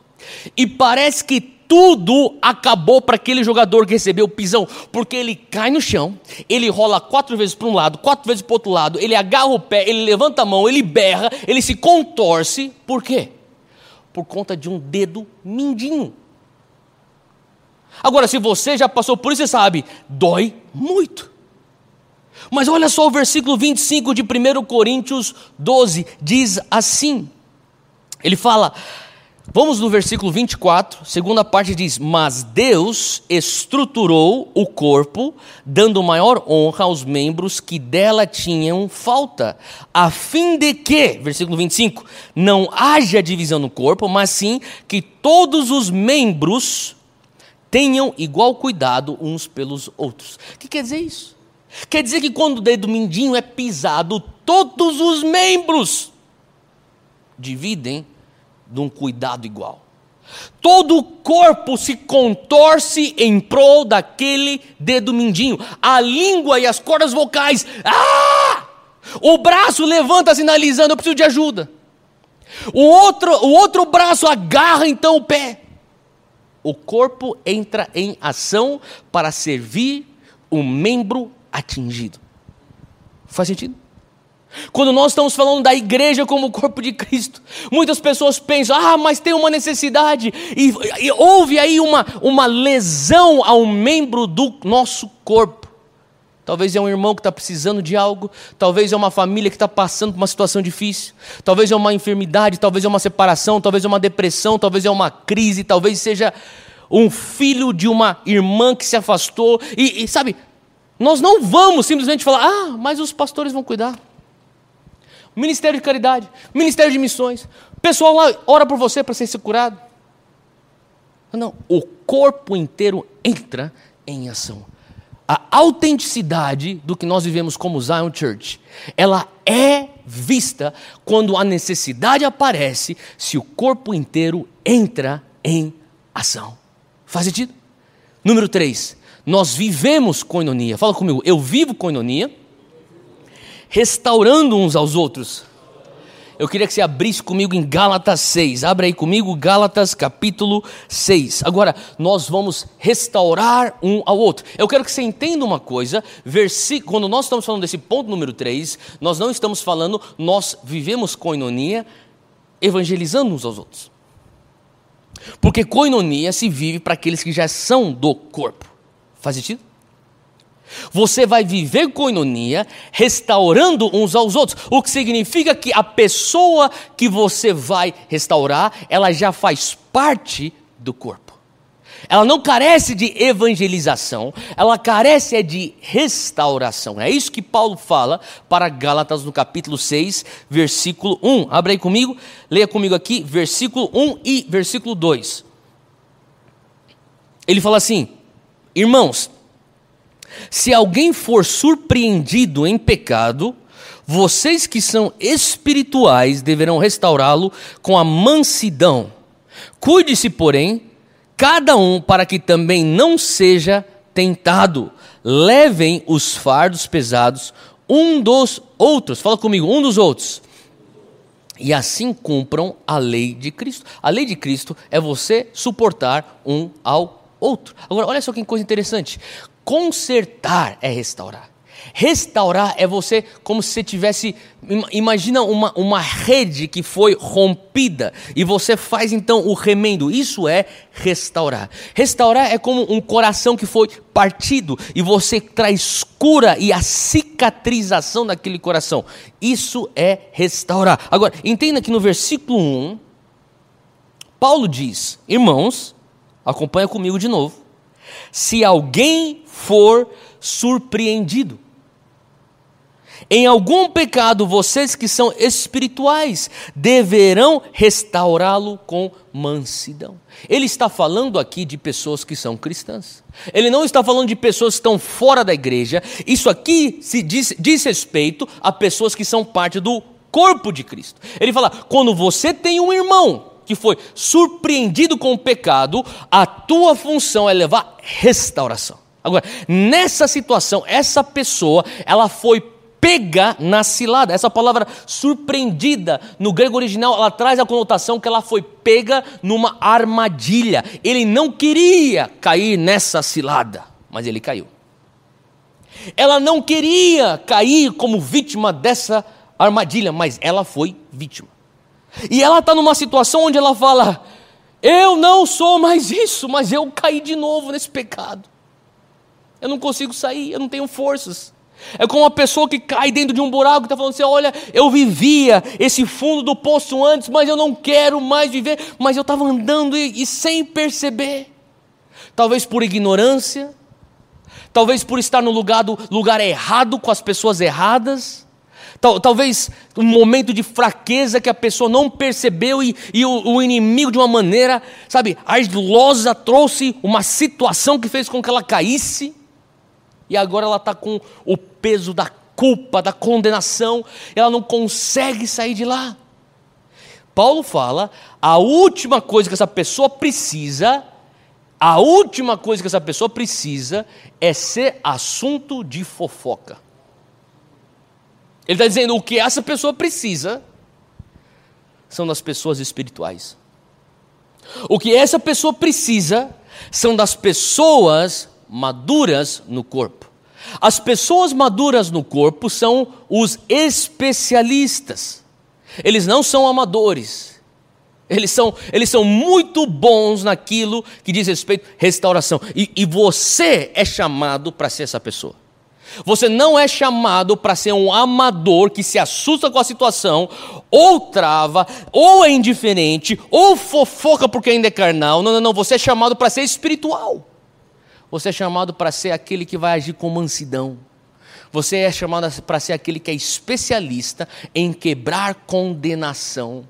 E parece que tudo acabou para aquele jogador que recebeu o pisão, porque ele cai no chão, ele rola quatro vezes para um lado, quatro vezes para o outro lado, ele agarra o pé, ele levanta a mão, ele berra, ele se contorce. Por quê? Por conta de um dedo mindinho. Agora, se você já passou por isso, você sabe, dói muito. Mas olha só o versículo 25 de 1 Coríntios 12, diz assim: ele fala Vamos no versículo 24, segunda parte diz: Mas Deus estruturou o corpo, dando maior honra aos membros que dela tinham falta, a fim de que, versículo 25, não haja divisão no corpo, mas sim que todos os membros tenham igual cuidado uns pelos outros. O que quer dizer isso? Quer dizer que quando o dedo mindinho é pisado, todos os membros dividem de um cuidado igual. Todo o corpo se contorce em prol daquele dedo mindinho. A língua e as cordas vocais. Ah! O braço levanta sinalizando: eu preciso de ajuda. O outro, o outro braço agarra então o pé. O corpo entra em ação para servir o membro atingido. Faz sentido? Quando nós estamos falando da igreja como o corpo de Cristo, muitas pessoas pensam, ah, mas tem uma necessidade, e, e houve aí uma, uma lesão ao membro do nosso corpo. Talvez é um irmão que está precisando de algo, talvez é uma família que está passando por uma situação difícil, talvez é uma enfermidade, talvez é uma separação, talvez é uma depressão, talvez é uma crise, talvez seja um filho de uma irmã que se afastou. E, e sabe, nós não vamos simplesmente falar, ah, mas os pastores vão cuidar. Ministério de caridade, ministério de missões, o pessoal lá ora por você para ser curado. Não, o corpo inteiro entra em ação a autenticidade do que nós vivemos como Zion Church, ela é vista quando a necessidade aparece, se o corpo inteiro entra em ação. Faz sentido? Número 3, nós vivemos coinonia. Fala comigo, eu vivo coinonia, restaurando uns aos outros eu queria que você abrisse comigo em Gálatas 6. Abra aí comigo Gálatas capítulo 6. Agora, nós vamos restaurar um ao outro. Eu quero que você entenda uma coisa. Quando nós estamos falando desse ponto número 3, nós não estamos falando, nós vivemos coinonia evangelizando uns aos outros. Porque coinonia se vive para aqueles que já são do corpo. Faz sentido? Você vai viver coinonia restaurando uns aos outros, o que significa que a pessoa que você vai restaurar, ela já faz parte do corpo. Ela não carece de evangelização, ela carece é de restauração. É isso que Paulo fala para Gálatas no capítulo 6, versículo 1. Abra aí comigo, leia comigo aqui, versículo 1 e versículo 2. Ele fala assim: Irmãos, se alguém for surpreendido em pecado, vocês que são espirituais deverão restaurá-lo com a mansidão. Cuide-se, porém, cada um para que também não seja tentado. Levem os fardos pesados um dos outros. Fala comigo, um dos outros. E assim cumpram a lei de Cristo. A lei de Cristo é você suportar um ao outro. Agora, olha só que coisa interessante. Consertar é restaurar. Restaurar é você como se você tivesse. Imagina uma, uma rede que foi rompida e você faz então o remendo. Isso é restaurar. Restaurar é como um coração que foi partido e você traz cura e a cicatrização daquele coração. Isso é restaurar. Agora, entenda que no versículo 1, Paulo diz: Irmãos, acompanha comigo de novo. Se alguém for surpreendido. Em algum pecado, vocês que são espirituais deverão restaurá-lo com mansidão. Ele está falando aqui de pessoas que são cristãs. Ele não está falando de pessoas que estão fora da igreja. Isso aqui se diz, diz respeito a pessoas que são parte do corpo de Cristo. Ele fala: quando você tem um irmão que foi surpreendido com o pecado, a tua função é levar restauração. Agora, nessa situação, essa pessoa, ela foi pega na cilada. Essa palavra surpreendida no grego original, ela traz a conotação que ela foi pega numa armadilha. Ele não queria cair nessa cilada, mas ele caiu. Ela não queria cair como vítima dessa armadilha, mas ela foi vítima. E ela está numa situação onde ela fala: Eu não sou mais isso, mas eu caí de novo nesse pecado. Eu não consigo sair, eu não tenho forças. É como uma pessoa que cai dentro de um buraco e está falando assim: olha, eu vivia esse fundo do poço antes, mas eu não quero mais viver. Mas eu estava andando e, e sem perceber. Talvez por ignorância, talvez por estar no lugar, do, lugar errado, com as pessoas erradas. Tal, talvez um momento de fraqueza que a pessoa não percebeu e, e o, o, inimigo, de uma maneira, sabe, ardilosa, trouxe uma situação que fez com que ela caísse e agora ela está com o peso da culpa, da condenação, ela não consegue sair de lá. Paulo fala: a última coisa que essa pessoa precisa, a última coisa que essa pessoa precisa é ser assunto de fofoca. Ele está dizendo: o que essa pessoa precisa são das pessoas espirituais. O que essa pessoa precisa são das pessoas maduras no corpo. As pessoas maduras no corpo são os especialistas. Eles não são amadores. Eles são, eles são muito bons naquilo que diz respeito à restauração. E, e você é chamado para ser essa pessoa. Você não é chamado para ser um amador que se assusta com a situação, ou trava, ou é indiferente, ou fofoca porque ainda é carnal. Não, não, não. Você é chamado para ser espiritual. Você é chamado para ser aquele que vai agir com mansidão. Você é chamado para ser aquele que é especialista em quebrar condenação.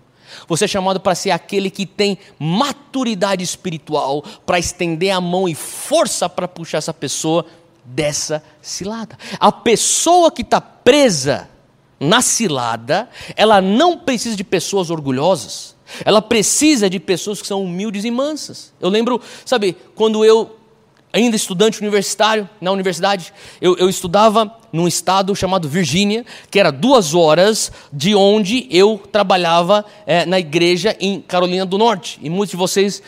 Você é chamado para ser aquele que tem maturidade espiritual para estender a mão e força para puxar essa pessoa dessa cilada. A pessoa que está presa na cilada, ela não precisa de pessoas orgulhosas. Ela precisa de pessoas que são humildes e mansas. Eu lembro, sabe, quando eu, ainda estudante universitário, na universidade, eu, eu estudava num estado chamado Virgínia, que era duas horas de onde eu trabalhava é, na igreja em Carolina do Norte. E muitos de vocês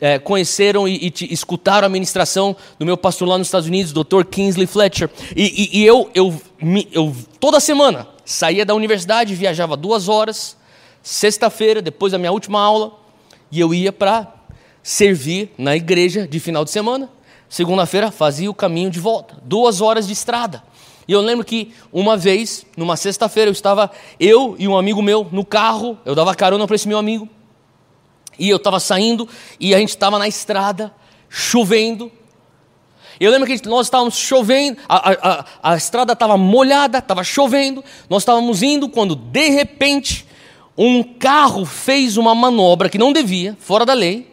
é, conheceram e, e escutaram a ministração do meu pastor lá nos Estados Unidos, Dr. Kingsley Fletcher. E, e, e eu, eu, eu, toda semana, saía da universidade, viajava duas horas, sexta-feira, depois da minha última aula, e eu ia para servir na igreja de final de semana. Segunda-feira, fazia o caminho de volta, duas horas de estrada. E eu lembro que uma vez, numa sexta-feira, eu estava, eu e um amigo meu, no carro, eu dava carona para esse meu amigo, e eu estava saindo e a gente estava na estrada, chovendo. Eu lembro que nós estávamos chovendo, a, a, a, a estrada estava molhada, estava chovendo, nós estávamos indo quando de repente um carro fez uma manobra que não devia, fora da lei,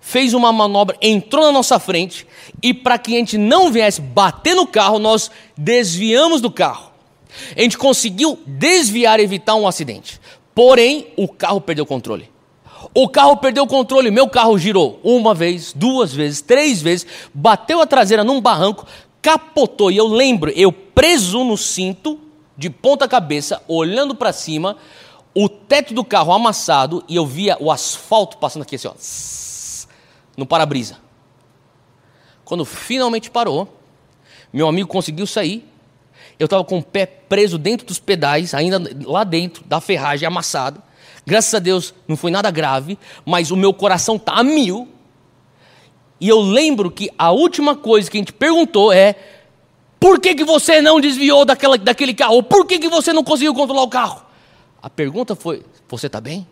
fez uma manobra, entrou na nossa frente e para que a gente não viesse bater no carro, nós desviamos do carro. A gente conseguiu desviar evitar um acidente. Porém, o carro perdeu o controle. O carro perdeu o controle, meu carro girou uma vez, duas vezes, três vezes, bateu a traseira num barranco, capotou. E eu lembro, eu preso no cinto, de ponta cabeça, olhando para cima, o teto do carro amassado e eu via o asfalto passando aqui assim, ó, no para-brisa. Quando finalmente parou, meu amigo conseguiu sair. Eu estava com o pé preso dentro dos pedais, ainda lá dentro da ferragem amassado. Graças a Deus não foi nada grave, mas o meu coração está a mil. E eu lembro que a última coisa que a gente perguntou é: por que, que você não desviou daquela, daquele carro? Por que, que você não conseguiu controlar o carro? A pergunta foi: você está bem?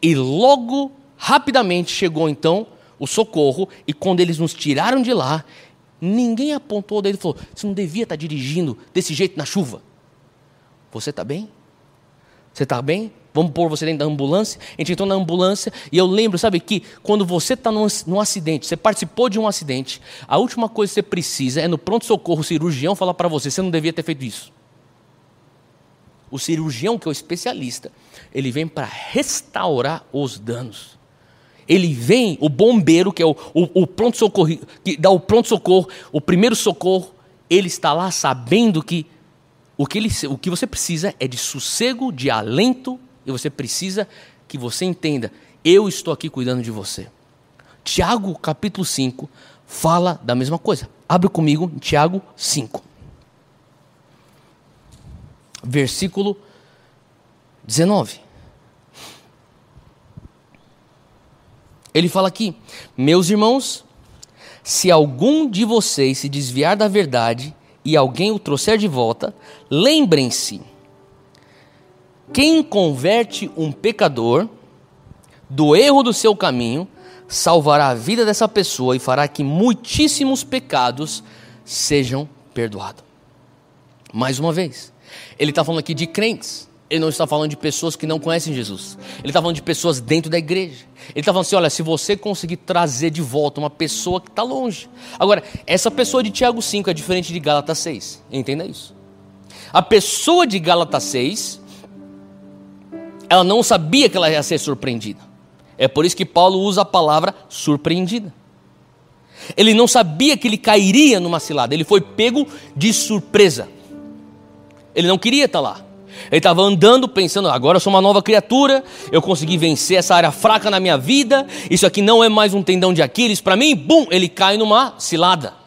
E logo, rapidamente, chegou então o socorro, e quando eles nos tiraram de lá, ninguém apontou dedo e falou: você não devia estar tá dirigindo desse jeito na chuva. Você está bem? Você está bem? Vamos pôr você dentro da ambulância. A gente entrou na ambulância e eu lembro, sabe, que quando você está num, num, acidente, você participou de um acidente, a última coisa que você precisa é no pronto-socorro, o cirurgião falar para você: você não devia ter feito isso. O cirurgião, que é o especialista, ele vem para restaurar os danos. Ele vem, o bombeiro, que é o, o, o pronto-socorro, que dá o pronto-socorro, o primeiro socorro, ele está lá sabendo que o que, ele, o que você precisa é de sossego, de alento e você precisa que você entenda: eu estou aqui cuidando de você. Tiago, capítulo 5, fala da mesma coisa. Abre comigo Tiago 5. Versículo 19. Ele fala aqui: Meus irmãos, se algum de vocês se desviar da verdade e alguém o trouxer de volta, lembrem-se quem converte um pecador do erro do seu caminho, salvará a vida dessa pessoa e fará que muitíssimos pecados sejam perdoados. Mais uma vez, ele está falando aqui de crentes. Ele não está falando de pessoas que não conhecem Jesus. Ele está falando de pessoas dentro da igreja. Ele está falando assim: olha, se você conseguir trazer de volta uma pessoa que está longe. Agora, essa pessoa de Tiago 5 é diferente de Gálatas 6. Entenda isso. A pessoa de Gálatas 6 ela não sabia que ela ia ser surpreendida. É por isso que Paulo usa a palavra surpreendida. Ele não sabia que ele cairia numa cilada, ele foi pego de surpresa. Ele não queria estar lá. Ele estava andando pensando: agora eu sou uma nova criatura, eu consegui vencer essa área fraca na minha vida, isso aqui não é mais um tendão de Aquiles para mim. Bum, ele cai numa cilada.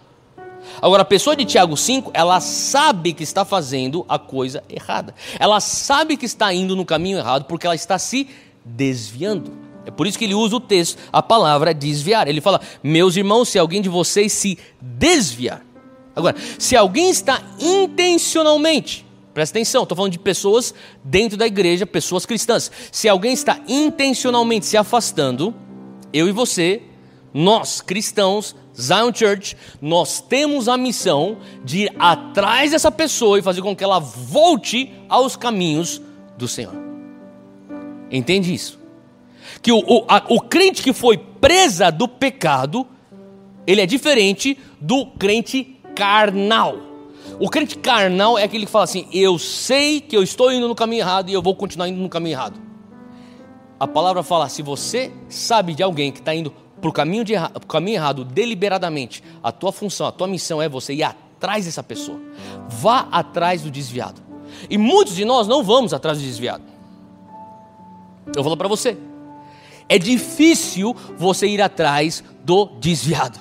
Agora, a pessoa de Tiago 5, ela sabe que está fazendo a coisa errada. Ela sabe que está indo no caminho errado porque ela está se desviando. É por isso que ele usa o texto, a palavra desviar. Ele fala: Meus irmãos, se alguém de vocês se desviar. Agora, se alguém está intencionalmente, presta atenção, estou falando de pessoas dentro da igreja, pessoas cristãs. Se alguém está intencionalmente se afastando, eu e você, nós cristãos, Zion Church, nós temos a missão de ir atrás dessa pessoa e fazer com que ela volte aos caminhos do Senhor. Entende isso? Que o, o, a, o crente que foi presa do pecado, ele é diferente do crente carnal. O crente carnal é aquele que fala assim: Eu sei que eu estou indo no caminho errado e eu vou continuar indo no caminho errado. A palavra fala: se você sabe de alguém que está indo para o caminho, de, caminho errado deliberadamente, a tua função, a tua missão é você ir atrás dessa pessoa. Vá atrás do desviado. E muitos de nós não vamos atrás do desviado. Eu falo para você. É difícil você ir atrás do desviado.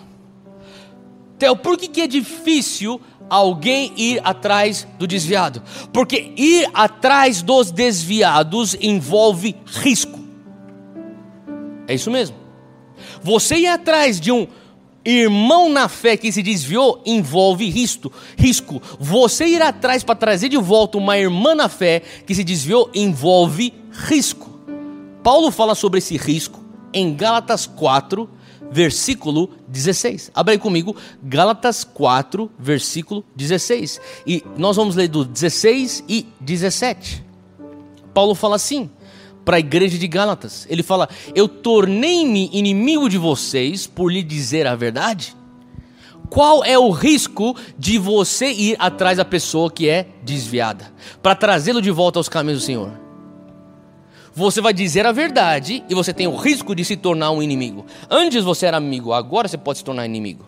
Theo, por que, que é difícil alguém ir atrás do desviado? Porque ir atrás dos desviados envolve risco. É isso mesmo. Você ir atrás de um irmão na fé que se desviou envolve risco. Risco. Você ir atrás para trazer de volta uma irmã na fé que se desviou envolve risco. Paulo fala sobre esse risco em Gálatas 4, versículo 16. Abre aí comigo, Gálatas 4, versículo 16. E nós vamos ler do 16 e 17. Paulo fala assim: para a igreja de Gálatas. Ele fala: Eu tornei-me inimigo de vocês por lhe dizer a verdade. Qual é o risco de você ir atrás da pessoa que é desviada, para trazê-lo de volta aos caminhos do Senhor? Você vai dizer a verdade e você tem o risco de se tornar um inimigo. Antes você era amigo, agora você pode se tornar inimigo.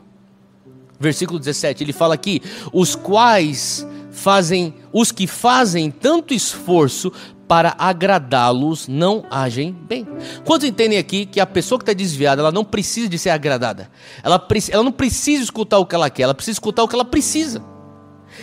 Versículo 17, ele fala aqui: os quais fazem, os que fazem tanto esforço para agradá-los não agem bem. Quantos entendem aqui que a pessoa que está desviada, ela não precisa de ser agradada? Ela, ela não precisa escutar o que ela quer, ela precisa escutar o que ela precisa.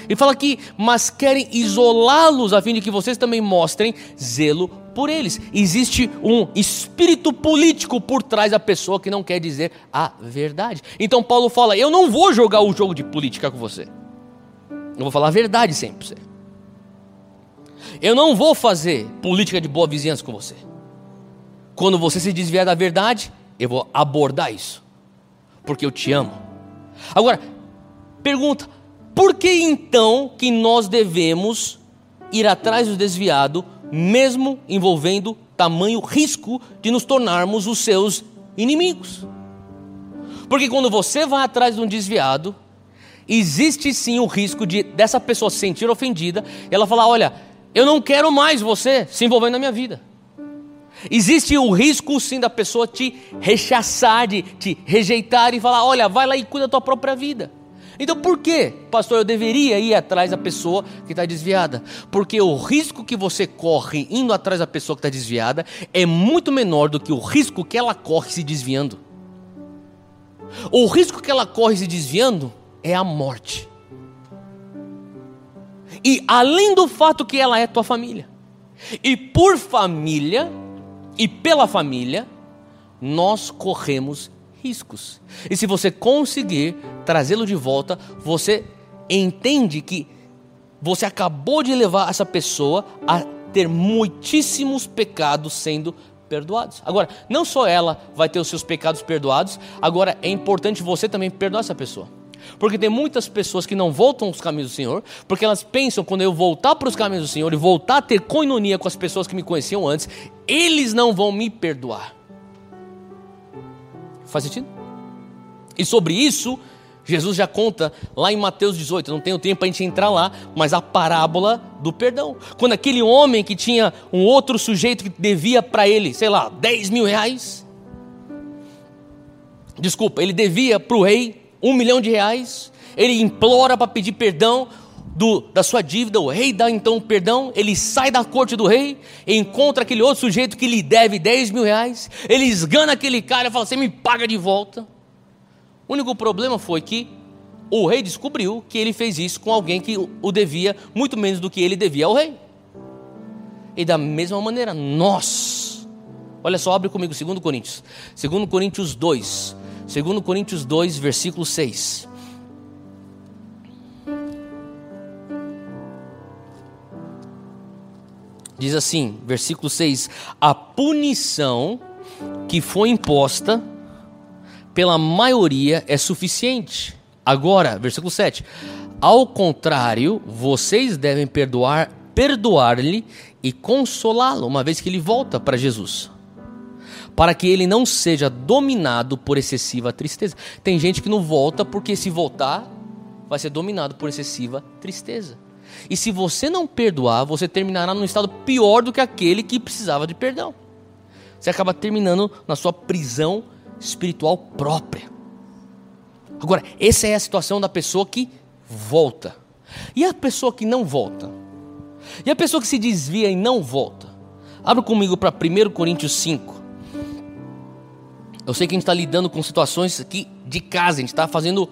Ele fala aqui, mas querem isolá-los a fim de que vocês também mostrem zelo por eles. Existe um espírito político por trás da pessoa que não quer dizer a verdade. Então Paulo fala: Eu não vou jogar o jogo de política com você. Eu vou falar a verdade sempre para você. Eu não vou fazer política de boa vizinhança com você. Quando você se desviar da verdade, eu vou abordar isso. Porque eu te amo. Agora, pergunta: por que então que nós devemos ir atrás do desviado, mesmo envolvendo tamanho risco de nos tornarmos os seus inimigos? Porque quando você vai atrás de um desviado, existe sim o risco de dessa pessoa se sentir ofendida e ela falar: olha, eu não quero mais você se envolvendo na minha vida. Existe o risco sim da pessoa te rechaçar, de te rejeitar e falar: olha, vai lá e cuida da tua própria vida. Então por que, pastor, eu deveria ir atrás da pessoa que está desviada? Porque o risco que você corre indo atrás da pessoa que está desviada é muito menor do que o risco que ela corre se desviando. O risco que ela corre se desviando é a morte. E além do fato que ela é tua família. E por família e pela família, nós corremos riscos. E se você conseguir trazê-lo de volta, você entende que você acabou de levar essa pessoa a ter muitíssimos pecados sendo perdoados. Agora, não só ela vai ter os seus pecados perdoados, agora é importante você também perdoar essa pessoa. Porque tem muitas pessoas que não voltam aos caminhos do Senhor, porque elas pensam quando eu voltar para os caminhos do Senhor e voltar a ter coinonia com as pessoas que me conheciam antes, eles não vão me perdoar. Faz sentido? E sobre isso, Jesus já conta lá em Mateus 18, não tenho tempo para a gente entrar lá, mas a parábola do perdão. Quando aquele homem que tinha um outro sujeito que devia para ele, sei lá, 10 mil reais. Desculpa, ele devia para o rei um milhão de reais, ele implora para pedir perdão do, da sua dívida, o rei dá então perdão, ele sai da corte do rei, encontra aquele outro sujeito que lhe deve 10 mil reais, ele esgana aquele cara e fala: Você me paga de volta. O único problema foi que o rei descobriu que ele fez isso com alguém que o devia muito menos do que ele devia ao rei. E da mesma maneira, nós. Olha só, abre comigo 2 Coríntios. 2 Coríntios 2. 2 Coríntios 2, versículo 6. Diz assim, versículo 6: A punição que foi imposta pela maioria é suficiente. Agora, versículo 7. Ao contrário, vocês devem perdoar, perdoar-lhe e consolá-lo, uma vez que ele volta para Jesus. Para que ele não seja dominado por excessiva tristeza. Tem gente que não volta porque se voltar, vai ser dominado por excessiva tristeza. E se você não perdoar, você terminará num estado pior do que aquele que precisava de perdão. Você acaba terminando na sua prisão espiritual própria. Agora, essa é a situação da pessoa que volta. E a pessoa que não volta? E a pessoa que se desvia e não volta? Abra comigo para 1 Coríntios 5. Eu sei que a gente está lidando com situações aqui de casa, a gente está fazendo,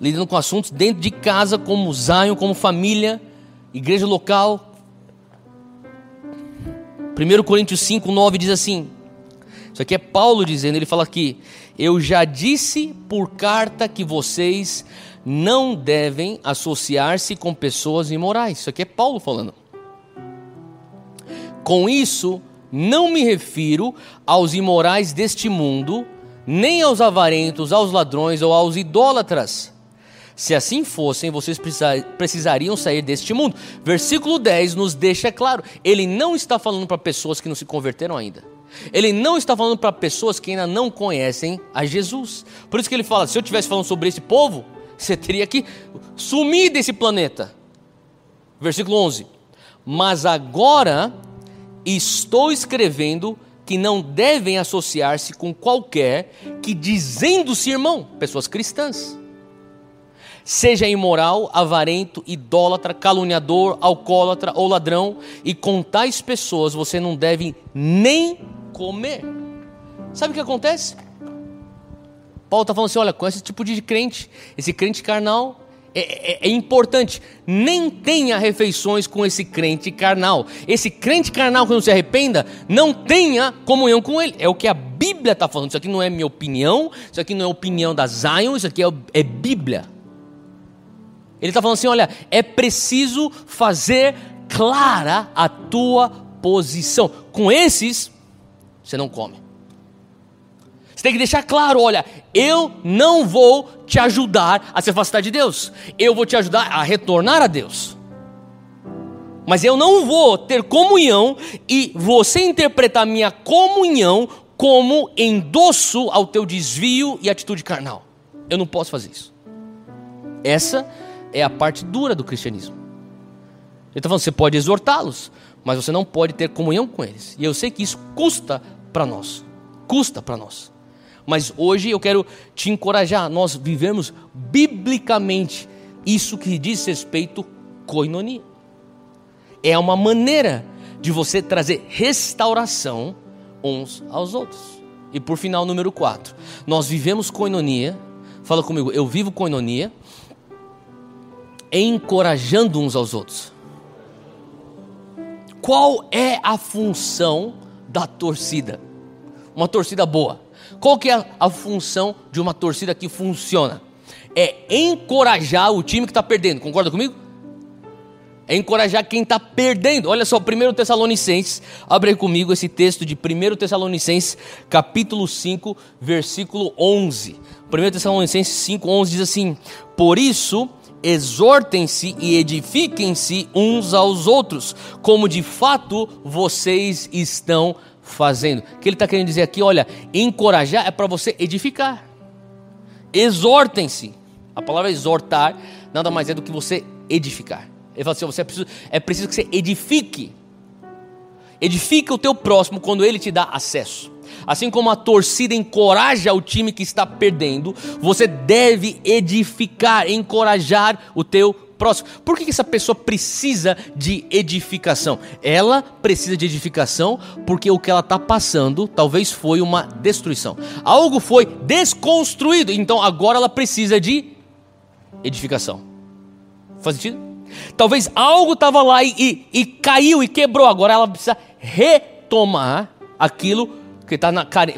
lidando com assuntos dentro de casa, como Zion, como família, igreja local. 1 Coríntios 5, 9 diz assim: Isso aqui é Paulo dizendo, ele fala aqui: Eu já disse por carta que vocês não devem associar-se com pessoas imorais. Isso aqui é Paulo falando. Com isso, não me refiro aos imorais deste mundo, nem aos avarentos, aos ladrões ou aos idólatras. Se assim fossem, vocês precisariam sair deste mundo. Versículo 10 nos deixa claro: ele não está falando para pessoas que não se converteram ainda. Ele não está falando para pessoas que ainda não conhecem a Jesus. Por isso que ele fala: se eu estivesse falando sobre esse povo, você teria que sumir desse planeta. Versículo 11: Mas agora estou escrevendo que não devem associar-se com qualquer que, dizendo-se irmão, pessoas cristãs, seja imoral, avarento, idólatra, caluniador, alcoólatra ou ladrão, e com tais pessoas você não deve nem comer. Sabe o que acontece? Paulo está falando assim: olha, com esse tipo de crente, esse crente carnal, é, é, é, importante. Nem tenha refeições com esse crente carnal. Esse crente carnal que não se arrependa, não tenha comunhão com ele. É o que a Bíblia está falando. Isso aqui não é minha opinião, isso aqui não é opinião da Zion, isso aqui é, é Bíblia. Ele está falando assim: olha, é preciso fazer clara a tua posição. Com esses, você não come. Você tem que deixar claro: olha, eu não vou te ajudar a se afastar de Deus, eu vou te ajudar a retornar a Deus. Mas eu não vou ter comunhão e você interpretar minha comunhão como endosso ao teu desvio e atitude carnal. Eu não posso fazer isso. Essa é a parte dura do cristianismo. Ele está falando, você pode exortá-los, mas você não pode ter comunhão com eles. E eu sei que isso custa para nós. Custa para nós. Mas hoje eu quero te encorajar, nós vivemos biblicamente isso que diz respeito coinonia. É uma maneira de você trazer restauração uns aos outros. E por final, número 4. Nós vivemos coinonia. Fala comigo, eu vivo coinonia encorajando uns aos outros. Qual é a função da torcida? Uma torcida boa. Qual que é a função de uma torcida que funciona? É encorajar o time que está perdendo. Concorda comigo? É encorajar quem está perdendo. Olha só, 1 Tessalonicenses, abre comigo esse texto de 1 Tessalonicenses, capítulo 5, versículo 11. 1 Tessalonicenses 5, 11 diz assim: Por isso, exortem-se e edifiquem-se uns aos outros, como de fato vocês estão fazendo. O que ele está querendo dizer aqui, olha, encorajar é para você edificar. Exortem-se. A palavra exortar nada mais é do que você edificar. Ele fala assim: você é preciso, é preciso que você edifique. Edifique o teu próximo quando ele te dá acesso. Assim como a torcida encoraja o time que está perdendo, você deve edificar, encorajar o teu próximo. Por que essa pessoa precisa de edificação? Ela precisa de edificação porque o que ela está passando talvez foi uma destruição. Algo foi desconstruído, então agora ela precisa de edificação. Faz sentido? Talvez algo estava lá e, e, e, caiu e quebrou. Agora ela precisa retomar aquilo que está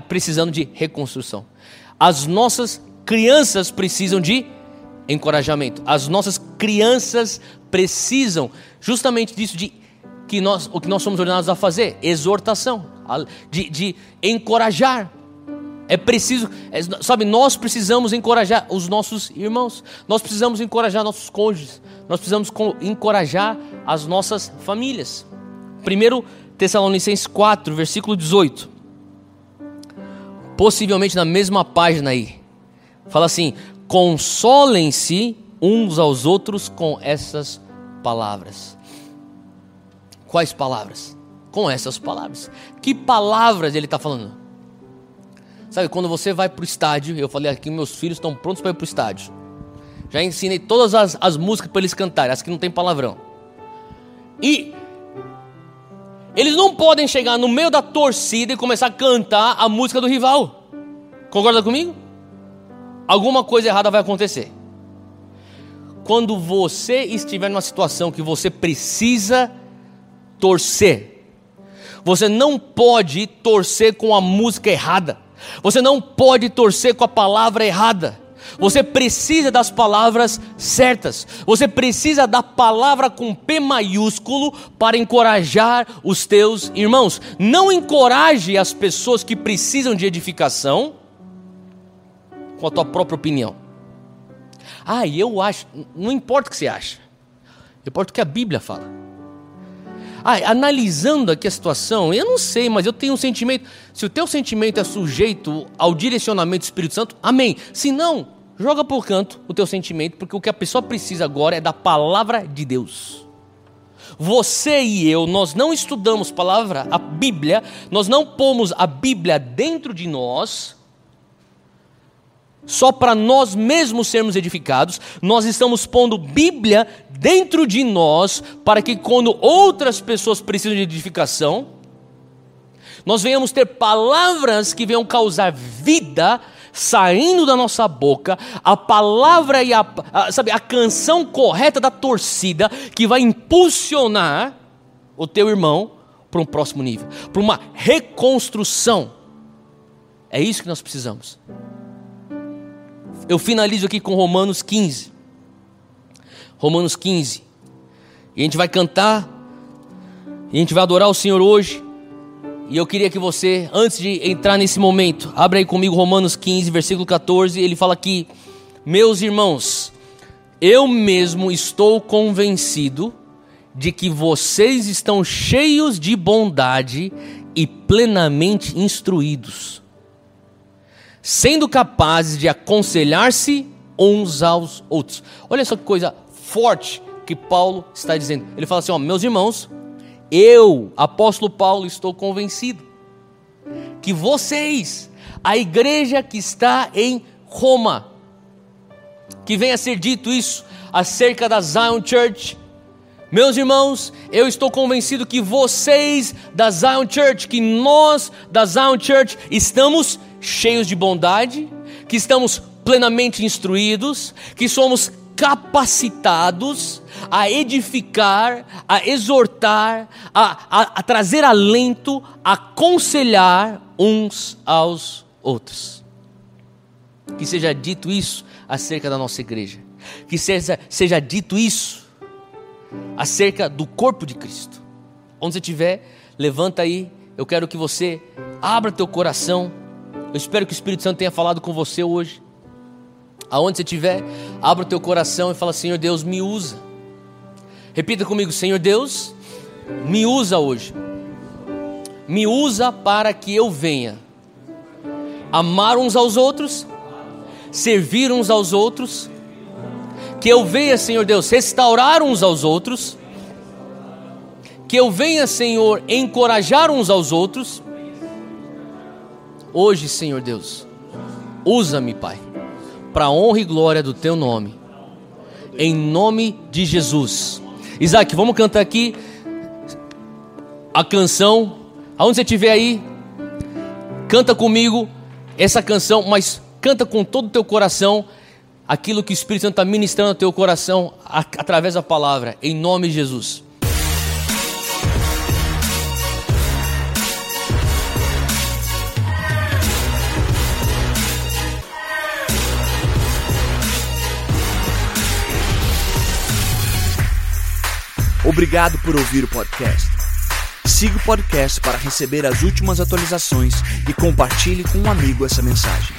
precisando de reconstrução. As nossas crianças precisam de encorajamento. As nossas crianças precisam justamente disso, de que nós, o que nós somos ordenados a fazer, exortação, de, de encorajar. É preciso, é, sabe, nós precisamos encorajar os nossos irmãos, nós precisamos encorajar nossos cônjuges, nós precisamos encorajar as nossas famílias. Primeiro Tessalonicenses 4, versículo 18. Possivelmente na mesma página aí. Fala assim: consolem-se uns aos outros com essas palavras. Quais palavras? Com essas palavras. Que palavras ele está falando? Sabe, quando você vai para o estádio, eu falei aqui, meus filhos estão prontos para ir para o estádio. Já ensinei todas as, as músicas para eles cantarem, as que não tem palavrão. E eles não podem chegar no meio da torcida e começar a cantar a música do rival. Concorda comigo? Alguma coisa errada vai acontecer. Quando você estiver numa situação que você precisa torcer, você não pode torcer com a música errada. Você não pode torcer com a palavra errada. Você precisa das palavras certas. Você precisa da palavra com P maiúsculo para encorajar os teus irmãos. Não encoraje as pessoas que precisam de edificação com a tua própria opinião. Ah, eu acho. Não importa o que você acha. Importa o que a Bíblia fala. Ah, analisando aqui a situação, eu não sei, mas eu tenho um sentimento. Se o teu sentimento é sujeito ao direcionamento do Espírito Santo, amém. Se não, joga por canto o teu sentimento, porque o que a pessoa precisa agora é da palavra de Deus. Você e eu, nós não estudamos palavra, a Bíblia, nós não pomos a Bíblia dentro de nós só para nós mesmos sermos edificados, nós estamos pondo Bíblia dentro de nós para que quando outras pessoas precisam de edificação, nós venhamos ter palavras que venham causar vida saindo da nossa boca, a palavra e a, a, sabe, a canção correta da torcida que vai impulsionar o teu irmão para um próximo nível, para uma reconstrução. É isso que nós precisamos eu finalizo aqui com Romanos 15. Romanos 15. E a gente vai cantar, e a gente vai adorar o Senhor hoje. E eu queria que você, antes de entrar nesse momento, abra aí comigo Romanos 15, versículo 14. Ele fala aqui: Meus irmãos, eu mesmo estou convencido de que vocês estão cheios de bondade e plenamente instruídos sendo capazes de aconselhar-se uns aos outros. Olha só que coisa forte que Paulo está dizendo. Ele fala assim: ó, meus irmãos, eu, apóstolo Paulo, estou convencido que vocês, a igreja que está em Roma, que venha a ser dito isso acerca da Zion Church, meus irmãos, eu estou convencido que vocês da Zion Church, que nós da Zion Church estamos cheios de bondade, que estamos plenamente instruídos, que somos capacitados a edificar, a exortar, a, a, a trazer alento, a aconselhar uns aos outros. Que seja dito isso acerca da nossa igreja. Que seja, seja dito isso acerca do corpo de Cristo. Onde você estiver, levanta aí. Eu quero que você abra teu coração eu espero que o Espírito Santo tenha falado com você hoje. Aonde você estiver, abra o teu coração e fala: Senhor Deus, me usa. Repita comigo: Senhor Deus, me usa hoje. Me usa para que eu venha amar uns aos outros, servir uns aos outros. Que eu venha, Senhor Deus, restaurar uns aos outros. Que eu venha, Senhor, encorajar uns aos outros Hoje, Senhor Deus, usa-me, Pai, para honra e glória do Teu nome, em nome de Jesus. Isaac, vamos cantar aqui a canção. Aonde você estiver aí, canta comigo essa canção, mas canta com todo o teu coração. aquilo que o Espírito Santo está ministrando ao teu coração através da palavra, em nome de Jesus. Obrigado por ouvir o podcast. Siga o podcast para receber as últimas atualizações e compartilhe com um amigo essa mensagem.